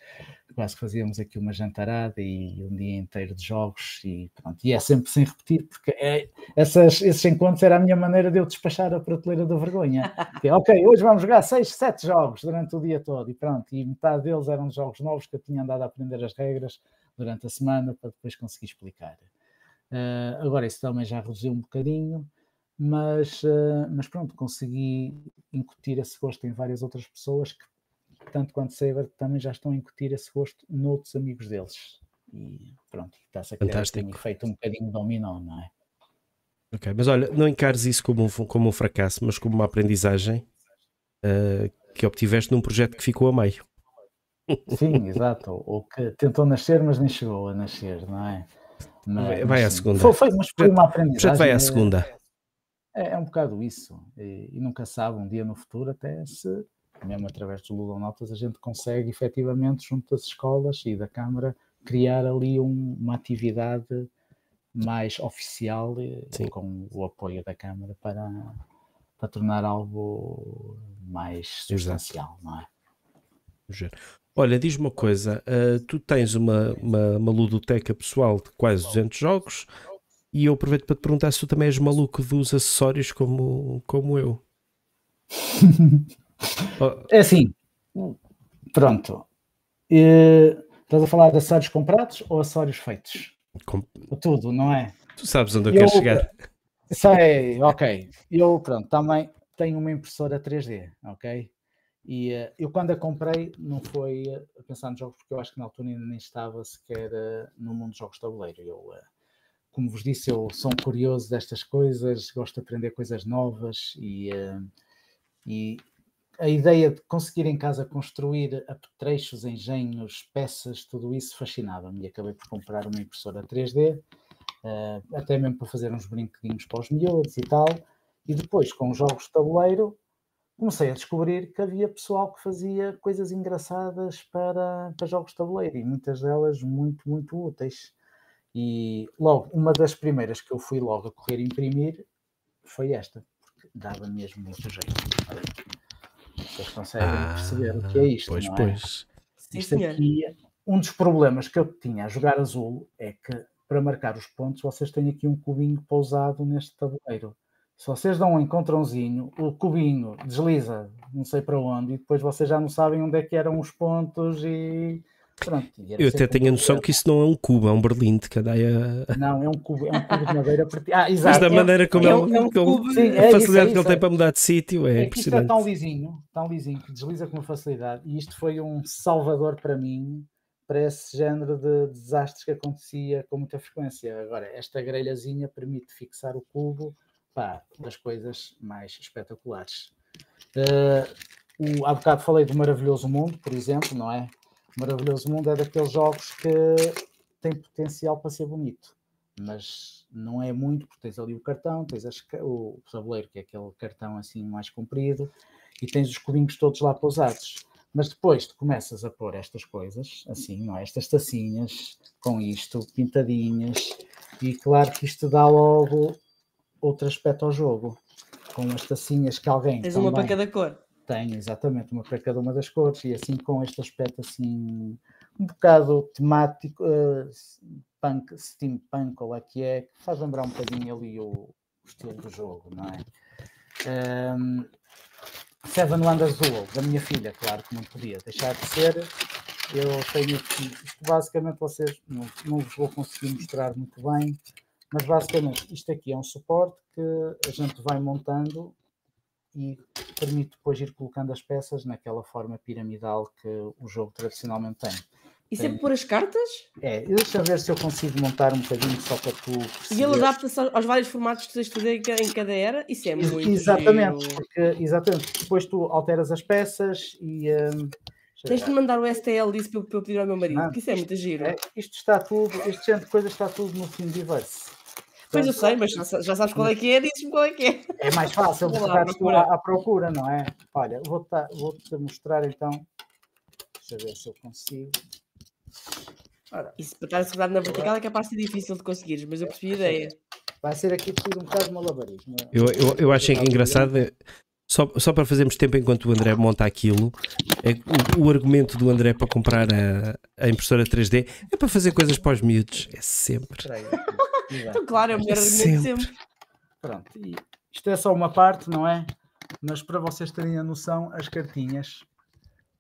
quase que fazíamos aqui uma jantarada e um dia inteiro de jogos e pronto. E é sempre sem repetir, porque é, essas, esses encontros era a minha maneira de eu despachar a prateleira da vergonha. Que, ok, hoje vamos jogar seis, sete jogos durante o dia todo e pronto. E metade deles eram jogos novos que eu tinha andado a aprender as regras durante a semana para depois conseguir explicar. Uh, agora isso também já reduziu um bocadinho, mas, uh, mas pronto, consegui incutir esse gosto em várias outras pessoas que tanto quanto Saber, também já estão a incutir esse gosto noutros amigos deles. E pronto, está-se a criar um efeito um bocadinho dominó, não é? Ok, mas olha, não encares isso como um, como um fracasso, mas como uma aprendizagem uh, que obtiveste num projeto que ficou a meio. Sim, exato. Ou que tentou nascer, mas nem chegou a nascer, não é? Mas, vai à segunda. Foi, foi, mas foi uma aprendizagem. Já vai à segunda. É, é um bocado isso. E, e, nunca sabe, um dia no futuro, até se mesmo através dos Ludonautas, a gente consegue efetivamente, junto das escolas e da Câmara, criar ali um, uma atividade mais oficial Sim. com o apoio da Câmara para, para tornar algo mais substancial, não é? Olha, diz-me uma coisa, uh, tu tens uma, uma, uma, ludoteca pessoal de quase 200 jogos e eu aproveito para te perguntar se tu também és maluco dos acessórios como, como eu. É assim, pronto. Uh, estás a falar de acessórios comprados ou acessórios feitos? Com... Tudo, não é? Tu sabes onde eu, eu quero chegar. Sei, ok. Eu, pronto, também tenho uma impressora 3D, ok? E uh, eu quando a comprei não foi a pensar nos jogos, porque eu acho que na altura ainda nem estava sequer uh, no mundo dos jogos de tabuleiro. Eu, como vos disse, eu sou um curioso destas coisas, gosto de aprender coisas novas e, e a ideia de conseguir em casa construir apetrechos, engenhos, peças, tudo isso fascinava-me e acabei por comprar uma impressora 3D, uh, eh, até mesmo para fazer uns brinquedinhos para os miúdos e tal. E depois, com os jogos de tabuleiro, comecei a descobrir que havia pessoal que fazia coisas engraçadas para, para jogos de tabuleiro e muitas delas muito, muito úteis. E logo, uma das primeiras que eu fui logo a correr imprimir foi esta, porque dava mesmo muito jeito. Vocês conseguem ah, perceber o que é isto. Pois, não é? pois. Isto aqui, um dos problemas que eu tinha a jogar azul é que para marcar os pontos vocês têm aqui um cubinho pousado neste tabuleiro. Se vocês dão um encontrãozinho, o cubinho desliza não sei para onde e depois vocês já não sabem onde é que eram os pontos e Pronto, eu até tenho a noção que isso não é um cubo, é um berlim de cadeia. Não, é um cubo, é um cubo de madeira. Ah, exato. Mas da maneira como é, ele, é um cubo, sim, é a facilidade isso, é que ele tem para mudar de sítio é, é impressionante. Isto é tão lisinho, tão lisinho, que desliza com uma facilidade. E isto foi um salvador para mim, para esse género de desastres que acontecia com muita frequência. Agora, esta grelhazinha permite fixar o cubo pá, das coisas mais espetaculares. Uh, o, há bocado falei do Maravilhoso Mundo, por exemplo, não é? Maravilhoso Mundo é daqueles jogos que tem potencial para ser bonito, mas não é muito, porque tens ali o cartão, tens as, o tabuleiro, que é aquele cartão assim mais comprido, e tens os cubinhos todos lá pousados. Mas depois tu começas a pôr estas coisas, assim, não é? Estas tacinhas com isto, pintadinhas, e claro que isto dá logo outro aspecto ao jogo. Com as tacinhas que alguém. Tens uma para cada cor. Tenho, exatamente, uma para cada uma das cores, e assim com este aspecto assim um bocado temático, uh, punk, steampunk, ou lá que é, que faz lembrar um bocadinho ali o, estilo do jogo, não é? Um, Seven Wonders Duel, da minha filha, claro que não podia deixar de ser. Eu tenho aqui, isto basicamente vocês não, não vos vou conseguir mostrar muito bem, mas basicamente isto aqui é um suporte que a gente vai montando e permite depois ir colocando as peças naquela forma piramidal que o jogo tradicionalmente tem. Isso é por as cartas? É, deixa ver se eu consigo montar um bocadinho só para tu. E ele adapta-se aos vários formatos que tens de fazer em cada era? Isso é muito Exatamente, giro. porque exatamente, depois tu alteras as peças e. Um, Tens de mandar o STL disso para eu, pedir ao meu marido, Ah, porque isso é muito giro. é, isto está tudo, este género de coisa está tudo no Thingiverse. Pois eu sei, mas já, sa- já sabes qual é que é, dizes-me qual é que é. É mais fácil de Vou à, à procura, não é? Olha, vou-te vou-te mostrar então. Deixa eu ver se eu consigo. Ora, Isso para estar segurado na vertical é capaz de ser difícil de conseguires, mas eu percebi a ideia. vai ser aqui preciso um bocado de malabarismo. Eu, eu, eu acho engraçado, é, só, só para fazermos tempo enquanto o André monta aquilo, é o, o argumento do André para comprar a, a impressora 3D é para fazer coisas para os miúdos. É sempre. Então, claro, é o melhor argumento Sempre. sempre. Pronto, e isto é só uma parte, não é? Mas para vocês terem a noção, as cartinhas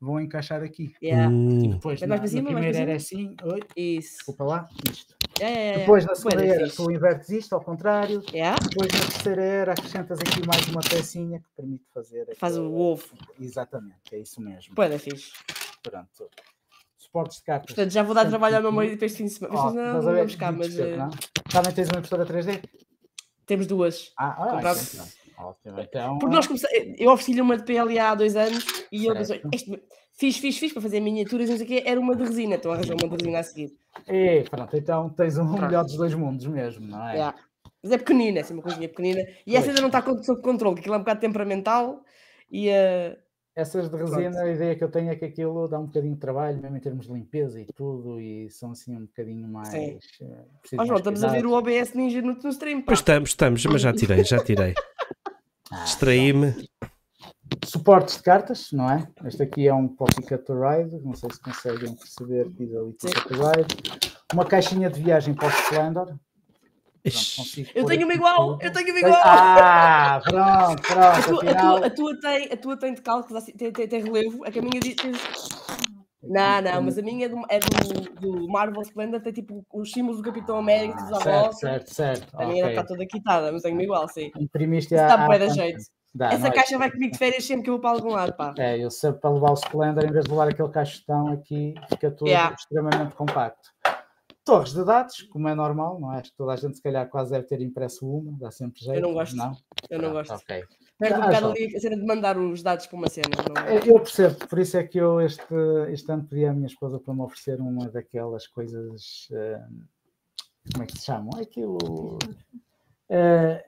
vão encaixar aqui. Yeah. Hum, Depois, Vai na, cima, na primeira era assim, oi, Isso. desculpa lá, isto. Yeah, yeah, yeah. Depois na segunda da era fixe. tu invertes isto ao contrário. Yeah. Depois na terceira era acrescentas aqui mais uma pecinha que permite fazer. Faz o aquele- ovo. Exatamente, é isso mesmo. Bué da fixe. Pronto. Suportes de cartas. Portanto, já vou dar trabalho ao meu aqui. marido para este fim de semana. Estás não a ver? vamos cá, mas eh, não? Também tens uma impressora 3D? temos duas. Ah, ah ótimo. Então, Porque nós começamos, eu ofereci-lhe uma de PLA há dois anos e ele Certo. pensou, "Este- fiz, fiz, fiz para fazer miniaturas, não sei o quê, era uma de resina, então arranjou uma de resina a seguir. é, pronto, então tens um Pronto. melhor dos dois mundos mesmo, não é? Yeah. Mas é pequenina, é assim, uma coisinha pequenina. E essa Pois. ainda não está sob controle, aquilo é um bocado temperamental e eh, Essas de resina, a ideia que eu tenho é que aquilo dá um bocadinho de trabalho, mesmo em termos de limpeza e tudo, e são assim um bocadinho mais. Sim. eh, precisam João, mais estamos a ver o OBS Ninja no, no stream, pá. Pois estamos, estamos, mas já tirei, já tirei. Ah, Distraí-me. Suportes de cartas, não é? Este aqui é um Pocket Ride, não sei se conseguem perceber aqui da Pocket Ride. Uma caixinha de viagem para o Splendor. Pronto, Eu tenho uma igual, tudo. eu tenho uma igual. Ah, pronto, A pronto, tua, a, afinal. tua, a, tua tem, a tua tem de cálculos, assim, tem, tem, tem relevo, a que a minha diz. tem- Não, não, mas a minha é do, é do, do Marvel Splendor, tem tipo os símbolos do Capitão América, dos Ah, certo, avós. certo, certo. A minha ok. está toda quitada, mas tenho uma igual, sim. Imprimiste Isso a. a- bué da jeito. Dá, Essa é? caixa vai comigo de férias sempre que eu vou para algum lado, pá. É, eu sei para levar o Splendor, em vez de levar aquele caixotão aqui, fica tudo Yeah. extremamente compacto. Torres de dados, como é normal, não é? Acho que toda a gente, se calhar, quase deve ter impresso uma, dá sempre jeito. não gosto. Não? Eu não Pronto, gosto. ok. Perde um Ah, bocado ali a cena de mandar os dados para uma cena. Não é? É, Eu percebo, por isso é que eu este, este ano pedi à minha esposa para me oferecer uma daquelas coisas. eh, como é que se chamam? Aquilo. eh,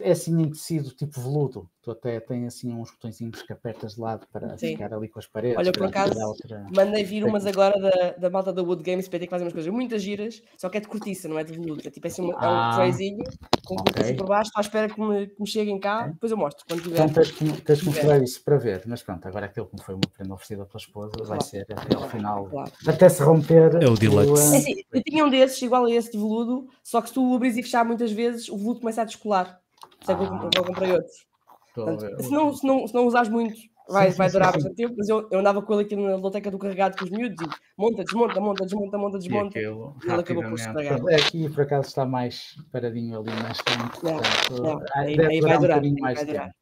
é assim em tecido tipo veludo. Tu até tem assim uns botõezinhos que apertas de lado para Sim. ficar ali com as paredes. Olha, por acaso, outra- Mandei vir umas agora da, da malta da Wood Games PT que fazem umas coisas muito giras, só que é de cortiça, não é de veludo. É tipo assim, uma- é um Ah, trayzinho com ok. cortiça por baixo, estou à espera que me, que me cheguem cá, Ok. depois eu mostro quando tiver. Então tens que, tens que tiver. mostrar isso para ver. Mas pronto, agora aquilo que me foi uma prenda oferecida pela esposa vai Claro. ser até ao final. Claro. Até se romper. É o deluxe. É assim, eu tinha um desses, igual a esse de veludo, só que se tu o abris e fechar muitas vezes, o veludo começa a descolar. Isso é que eu Ah. comprei- outros. Portanto, se, não, se, não, se não usares muito, vai, Sim, vai sim, durar sim, bastante tempo, mas eu, eu andava com ele aqui na loteca do carregado com os miúdos e monta, desmonta, monta, desmonta, monta, E desmonta. aquilo, e ele acabou por rapidamente. estragar. É Aqui por acaso está mais paradinho ali na estante. Não, portanto, não, ah, aí- aí vai um durar, bocadinho aí mais vai durar. tempo.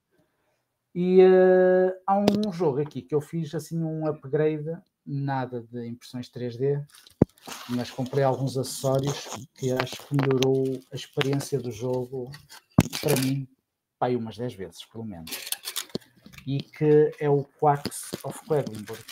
E eh, há um jogo aqui que eu fiz assim um upgrade, nada de impressões 3D, mas comprei alguns acessórios que acho que melhorou a experiência do jogo para mim, pai, umas 10 vezes, pelo menos. E que é o Quacks of Quedlinburg.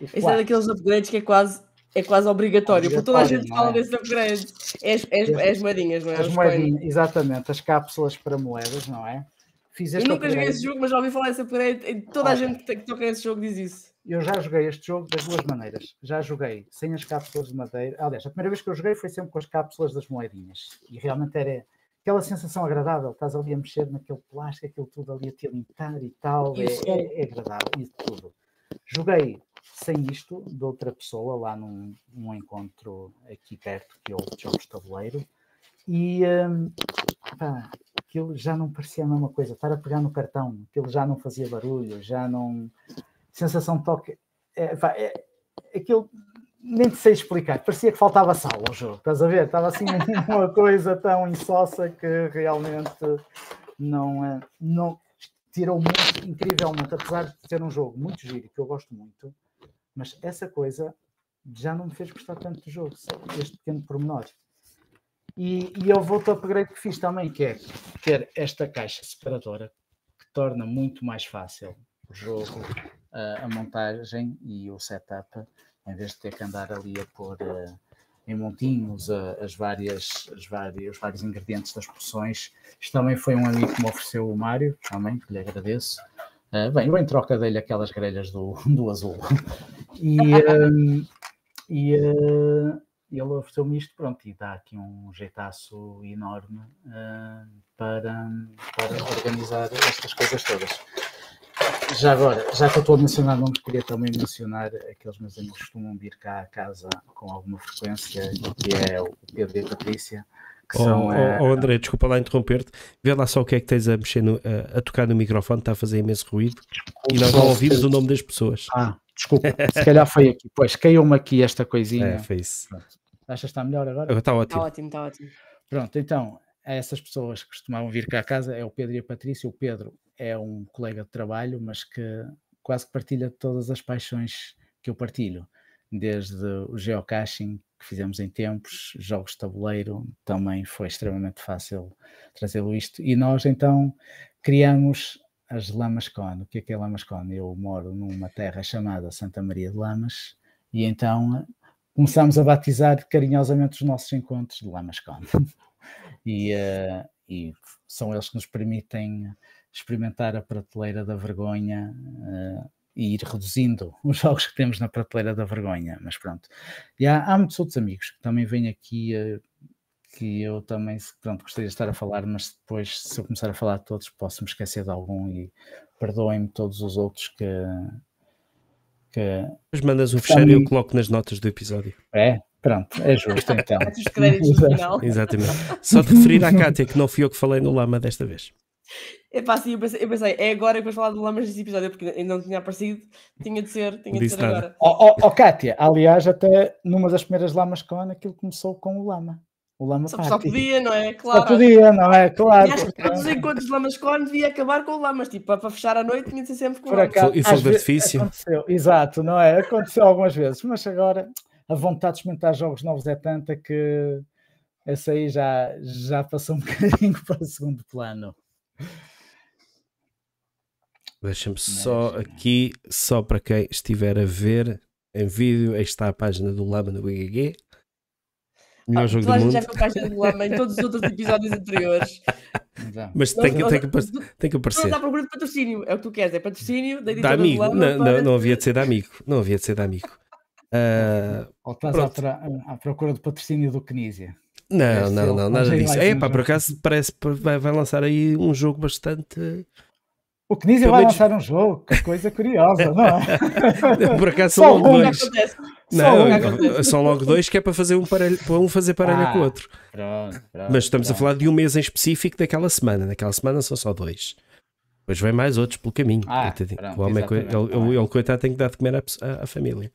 Esse é daqueles upgrades que é quase, é quase obrigatório, porque toda a gente fala é? desses upgrades. É as, é as- as moedinhas, não é? As moedinhas, exatamente, as cápsulas para moedas, não é? Fiz Eu este nunca joguei upgrade. esse jogo, mas já ouvi falar desse upgrade. e Toda a Ok. gente que toca esse jogo diz isso. Eu já joguei este jogo das duas maneiras. Já joguei sem as cápsulas de madeira. Aliás, a primeira vez que eu joguei foi sempre com as cápsulas das moedinhas. E realmente era aquela sensação agradável. Estás ali a mexer naquele plástico, aquilo tudo ali a te limpar e tal. É, o é- é agradável. E tudo. Joguei sem isto de outra pessoa lá num, num encontro aqui perto que houve de jogos de tabuleiro e um, pá, aquilo já não parecia a mesma coisa, estar a pegar no cartão, aquilo já não fazia barulho, já não. Sensação de toque. É, pá, é, aquilo nem te sei explicar, parecia que faltava sal ao jogo, estás a ver? Estava assim uma coisa tão insossa que realmente não, é, não tirou muito, incrivelmente, apesar de ser um jogo muito giro, que eu gosto muito, mas essa coisa já não me fez gostar tanto do jogo, este pequeno pormenor. E, e eu vou-te upgrade que fiz também, que é ter esta caixa separadora, que torna muito mais fácil o jogo, a, a montagem e o setup, em vez de ter que andar ali a pôr uh, em montinhos uh, as várias, as várias, os vários ingredientes das porções. Isto também foi um amigo que me ofereceu o Mário, também, que lhe agradeço. Uh, bem, eu em troca dele aquelas grelhas do, do azul. E, um, e uh, ele ofereceu-me isto, pronto, e dá aqui um jeitaço enorme para, para organizar estas coisas todas. Já agora, já que eu estou a mencionar nomes, queria também mencionar aqueles meus amigos que costumam vir cá a casa com alguma frequência, que é o Pedro e a Patrícia. Que oh, são, oh, uh, oh, André, desculpa lá interromper-te. Vê lá só o que é que tens a mexer no, a, a tocar no microfone, está a fazer imenso ruído e nós não ouvimos o nome das pessoas. Ah, desculpa, se calhar foi aqui. Pois, caiu-me aqui esta coisinha. É, foi isso. Pronto. Achas que está melhor agora? Está ótimo. Está ótimo, está ótimo. Pronto, então, essas pessoas que costumavam vir cá a casa é o Pedro e a Patrícia. O Pedro é um colega de trabalho, mas que quase que partilha todas as paixões que eu partilho, desde o geocaching que fizemos em tempos, jogos de tabuleiro, também foi extremamente fácil trazê-lo isto. E nós então criamos as Lamas Con. O que é que é Lamas Con? Eu moro numa terra chamada Santa Maria de Lamas e então começámos a batizar carinhosamente os nossos encontros de Lamas Con. e, uh, e são eles que nos permitem experimentar a prateleira da vergonha uh, e ir reduzindo os jogos que temos na prateleira da vergonha. Mas pronto. E há, há muitos outros amigos que também vêm aqui uh, que eu também pronto, gostaria de estar a falar, mas depois, se eu começar a falar de todos, posso me esquecer de algum e perdoem-me todos os outros que. que Mas mandas um fecheiro e eu coloco nas notas do episódio. É? Pronto, é justo então. Os créditos no final. Exatamente. Só de referir à Cátia que não fui eu que falei no Lama desta vez. Epá, sim, eu pensei, eu pensei, é agora que vais falar do Lamas neste episódio, porque ainda não tinha aparecido, tinha de ser, tinha de ser nada. agora. Ó oh, oh, Kátia, aliás, até numa das primeiras Lamas Con, aquilo começou com o Lama. O Lama Só, só Party. podia, não é? Só Claro. podia, não é? Claro. E acho que todos os encontros de Lamas Con devia acabar com o Lamas, tipo, para para fechar a noite tinha de ser sempre com o Por Lamas. acaso, E fogo às de vezes artifício. Aconteceu, exato, não é? Aconteceu algumas vezes, mas agora a vontade de experimentar jogos novos é tanta que essa aí já, já passou um bocadinho para o segundo plano. Deixa-me só aqui, só para quem estiver a ver em vídeo, aí está a página do Lama no BGG. Melhor Ah, jogo do mundo. já viu a página do Lama em todos os outros episódios anteriores. Então, Mas tem que, Nós- tem que, nós- tem que Não aparecer. está à procura de patrocínio, é o que tu queres, é patrocínio da Da editora do amigo. Lama Não, para- não, não havia de ser da amigo. Não havia de ser da amigo. Ah, ou estás à, tra- à procura do patrocínio do Knizia. não, não, não, nada disso. É pá, por acaso parece que vai, vai lançar aí um jogo bastante. O Knizia vai lançar um jogo, que coisa curiosa, não é? Por acaso são logo um. Dois. Não, são logo dois que é para fazer um parelho, para um fazer parelho Ah, com o outro. Pronto, pronto, Mas estamos a pronto. falar de um mês em específico daquela semana. Naquela semana são só dois. Depois vem mais outros pelo caminho. Ah, coitadinho. pronto, o homem, ele, ele, ele, coitado, tem que dar de comer à- à família.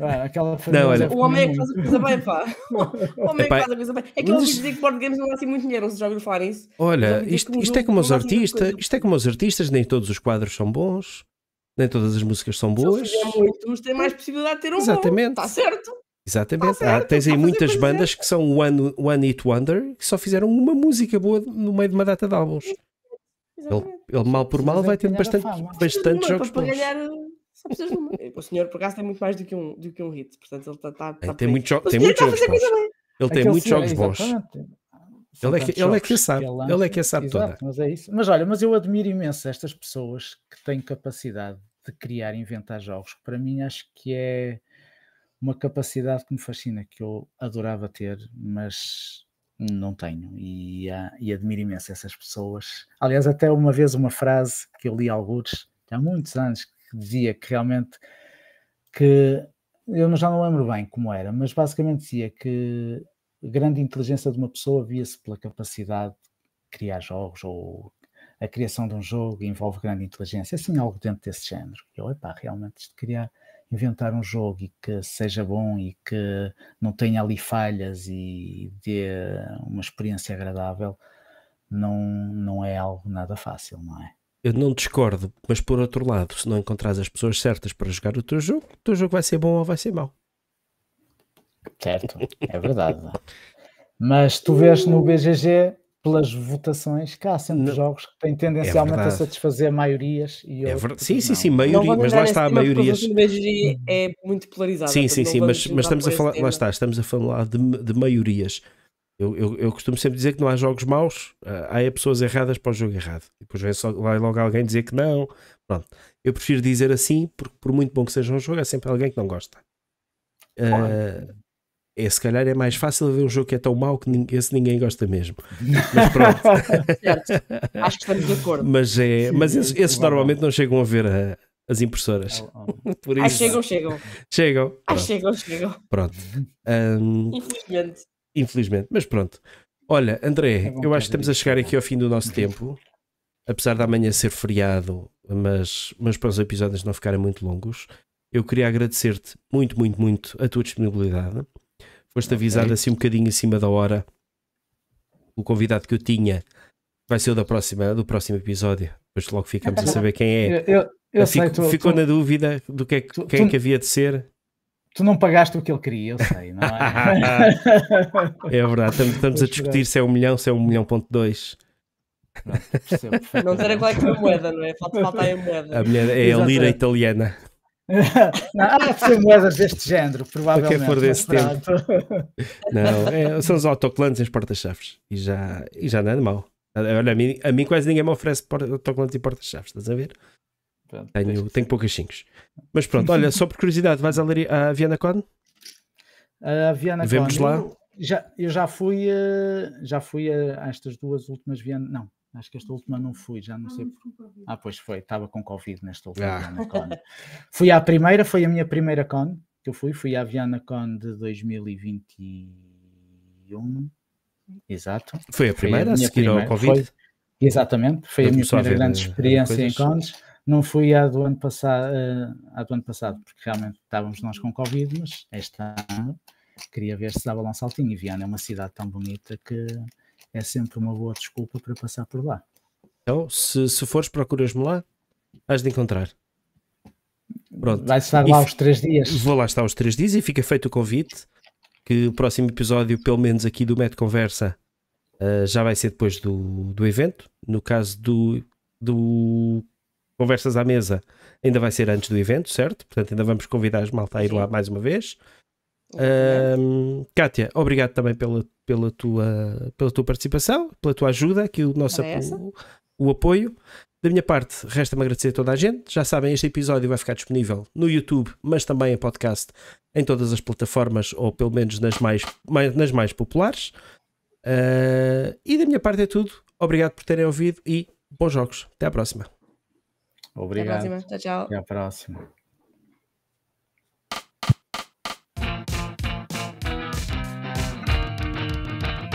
Ah, aquela Não, olha- O homem é que faz a coisa bem, pá. O homem é que faz a coisa bem. É que eu mas ouvi isto- dizer que board games não dá assim muito dinheiro, se já ouviram falar nisso? Já Olha, isto, um isto é como os assim artistas, isto é como os artistas, nem todos os quadros são bons, nem todas as músicas são Se boas. fizer muitos, tem mais possibilidade de ter um Exatamente. bom. Está certo. Exatamente. Tá Há- certo, tens aí a fazer muitas bandas que são One, one Hit Wonder que só fizeram uma música boa no meio de uma data de álbuns. Ele, ele mal por mal vai é a bastante, bastante Não, jogos bons. ganhar, só precisas de uma. O senhor, por acaso, tem muito mais do que um, do que um hit. Portanto, ele está. Tá, tá por tem aí. muitos jo- tem muitos a jogos fazer bons. Ele tem muitos jogos bons. Ele é que- ele é que sabe, ele ele é que a sabe Exato, toda. Mas é isso. Mas olha, mas eu admiro imenso estas pessoas que têm capacidade de criar e inventar jogos. Para mim, acho que é uma capacidade que me fascina, que eu adorava ter, mas não tenho. E, ah, e admiro imenso essas pessoas. Aliás, até uma vez uma frase que eu li alguns, há muitos anos, que dizia que realmente que eu já não lembro bem como era, mas basicamente dizia que a grande inteligência de uma pessoa via-se pela capacidade de criar jogos ou a criação de um jogo envolve grande inteligência, assim algo dentro desse género. Eu, epá, realmente isto criar, inventar um jogo e que seja bom e que não tenha ali falhas e dê uma experiência agradável, não, não é algo nada fácil, não é? Eu não discordo, mas por outro lado, se não encontrares as pessoas certas para jogar o teu jogo, o teu jogo vai ser bom ou vai ser mau. Certo, é verdade. mas tu vês no BGG pelas votações, que há sempre não. jogos que têm tendencialmente é a satisfazer maiorias e é outros, Sim, sim, sim, maioria, mas lá está a maiorias. É muito polarizado. Sim, sim, sim, mas, mas estamos a falar, lá está, estamos a falar de, de maiorias. Eu, eu, eu, costumo sempre dizer que não há jogos maus, uh, há pessoas erradas para o jogo errado. Depois vem só, vai logo alguém dizer que não. Pronto. Eu prefiro dizer assim, porque por muito bom que seja um jogo, há sempre alguém que não gosta. Uh, é, se calhar é mais fácil ver um jogo que é tão mau que ninguém, esse ninguém gosta mesmo. Mas pronto. certo. Acho que estamos de acordo. Mas, é, Sim, mas esses, esses normalmente não chegam a ver a, as impressoras. Oh, oh. Por isso... Ah, chegam, chegam. Chegam. Ah, chegam, chegam. Pronto. Um, Infelizmente. Infelizmente, mas pronto. Olha, André, é eu acho que estamos a chegar aqui ao fim do nosso tempo. Apesar de amanhã ser feriado, mas, mas para os episódios não ficarem muito longos, eu queria agradecer-te muito, muito, muito a tua disponibilidade. Foste okay. avisado assim um bocadinho acima da hora. O convidado que eu tinha vai ser o da próxima, do próximo episódio. Depois logo ficamos a saber quem é. Eu, eu, eu Fico, sei, tu, ficou tu, na dúvida do que é, tu, quem é que havia de ser. Tu não pagaste o que ele queria, eu sei, não é? é verdade, estamos, estamos a discutir se é um milhão, se é um milhão ponto dois. Não, não sei qual é que é a moeda, não é? Falta, falta aí a moeda. A moeda é a lira italiana. não, há de ser moedas deste género, provavelmente. Que for desse tempo. não, é, são os autocolantes e as portas-chaves. E já, e já não é de mal. Olha, a mim, a mim quase ninguém me oferece autocolantes e portas-chaves, estás a ver? Pronto, tenho, tenho poucas 5. Mas pronto, olha, só por curiosidade, vais ali à Viana Con? A Viana Vemos lá. Eu já, eu já fui, eh, já fui a, estas duas últimas Viana. Não, acho que esta última não fui, já não sei. Ah, pois foi, estava com Covid nesta última ah. Viana Con. fui à primeira, foi a minha primeira Con que eu fui, fui à Viana Con de 2021. Exato. Foi a primeira foi a, a seguir primeira. ao Covid? Foi, exatamente, foi a minha primeira grande eh, experiência em cons. Não fui à do ano passado, uh, do ano passado porque realmente estávamos nós com Covid, mas este ano queria ver se dava lá um saltinho. E Viana é uma cidade tão bonita que é sempre uma boa desculpa para passar por lá. Então, se, se fores, procuras-me lá, has de encontrar. Pronto. Vai estar lá os três dias. Vou lá estar os três dias e fica feito o convite que o próximo episódio, pelo menos aqui do Met Conversa, uh, já vai ser depois do, do evento. No caso do, do Conversas à Mesa ainda vai ser antes do evento, certo? Portanto, ainda vamos convidar as malta a ir Sim. lá mais uma vez. Um, Kátia, obrigado também pela, pela, tua, pela tua participação, pela tua ajuda, aqui o nosso apo, o apoio. Da minha parte, resta-me agradecer a toda a gente. Já sabem, este episódio vai ficar disponível no YouTube, mas também em podcast em todas as plataformas, ou pelo menos nas mais, mais nas mais populares. Uh, e da minha parte é tudo. Obrigado por terem ouvido e bons jogos. Até à próxima. Obrigado. Até a próxima. Tchau, tchau. Até a próxima.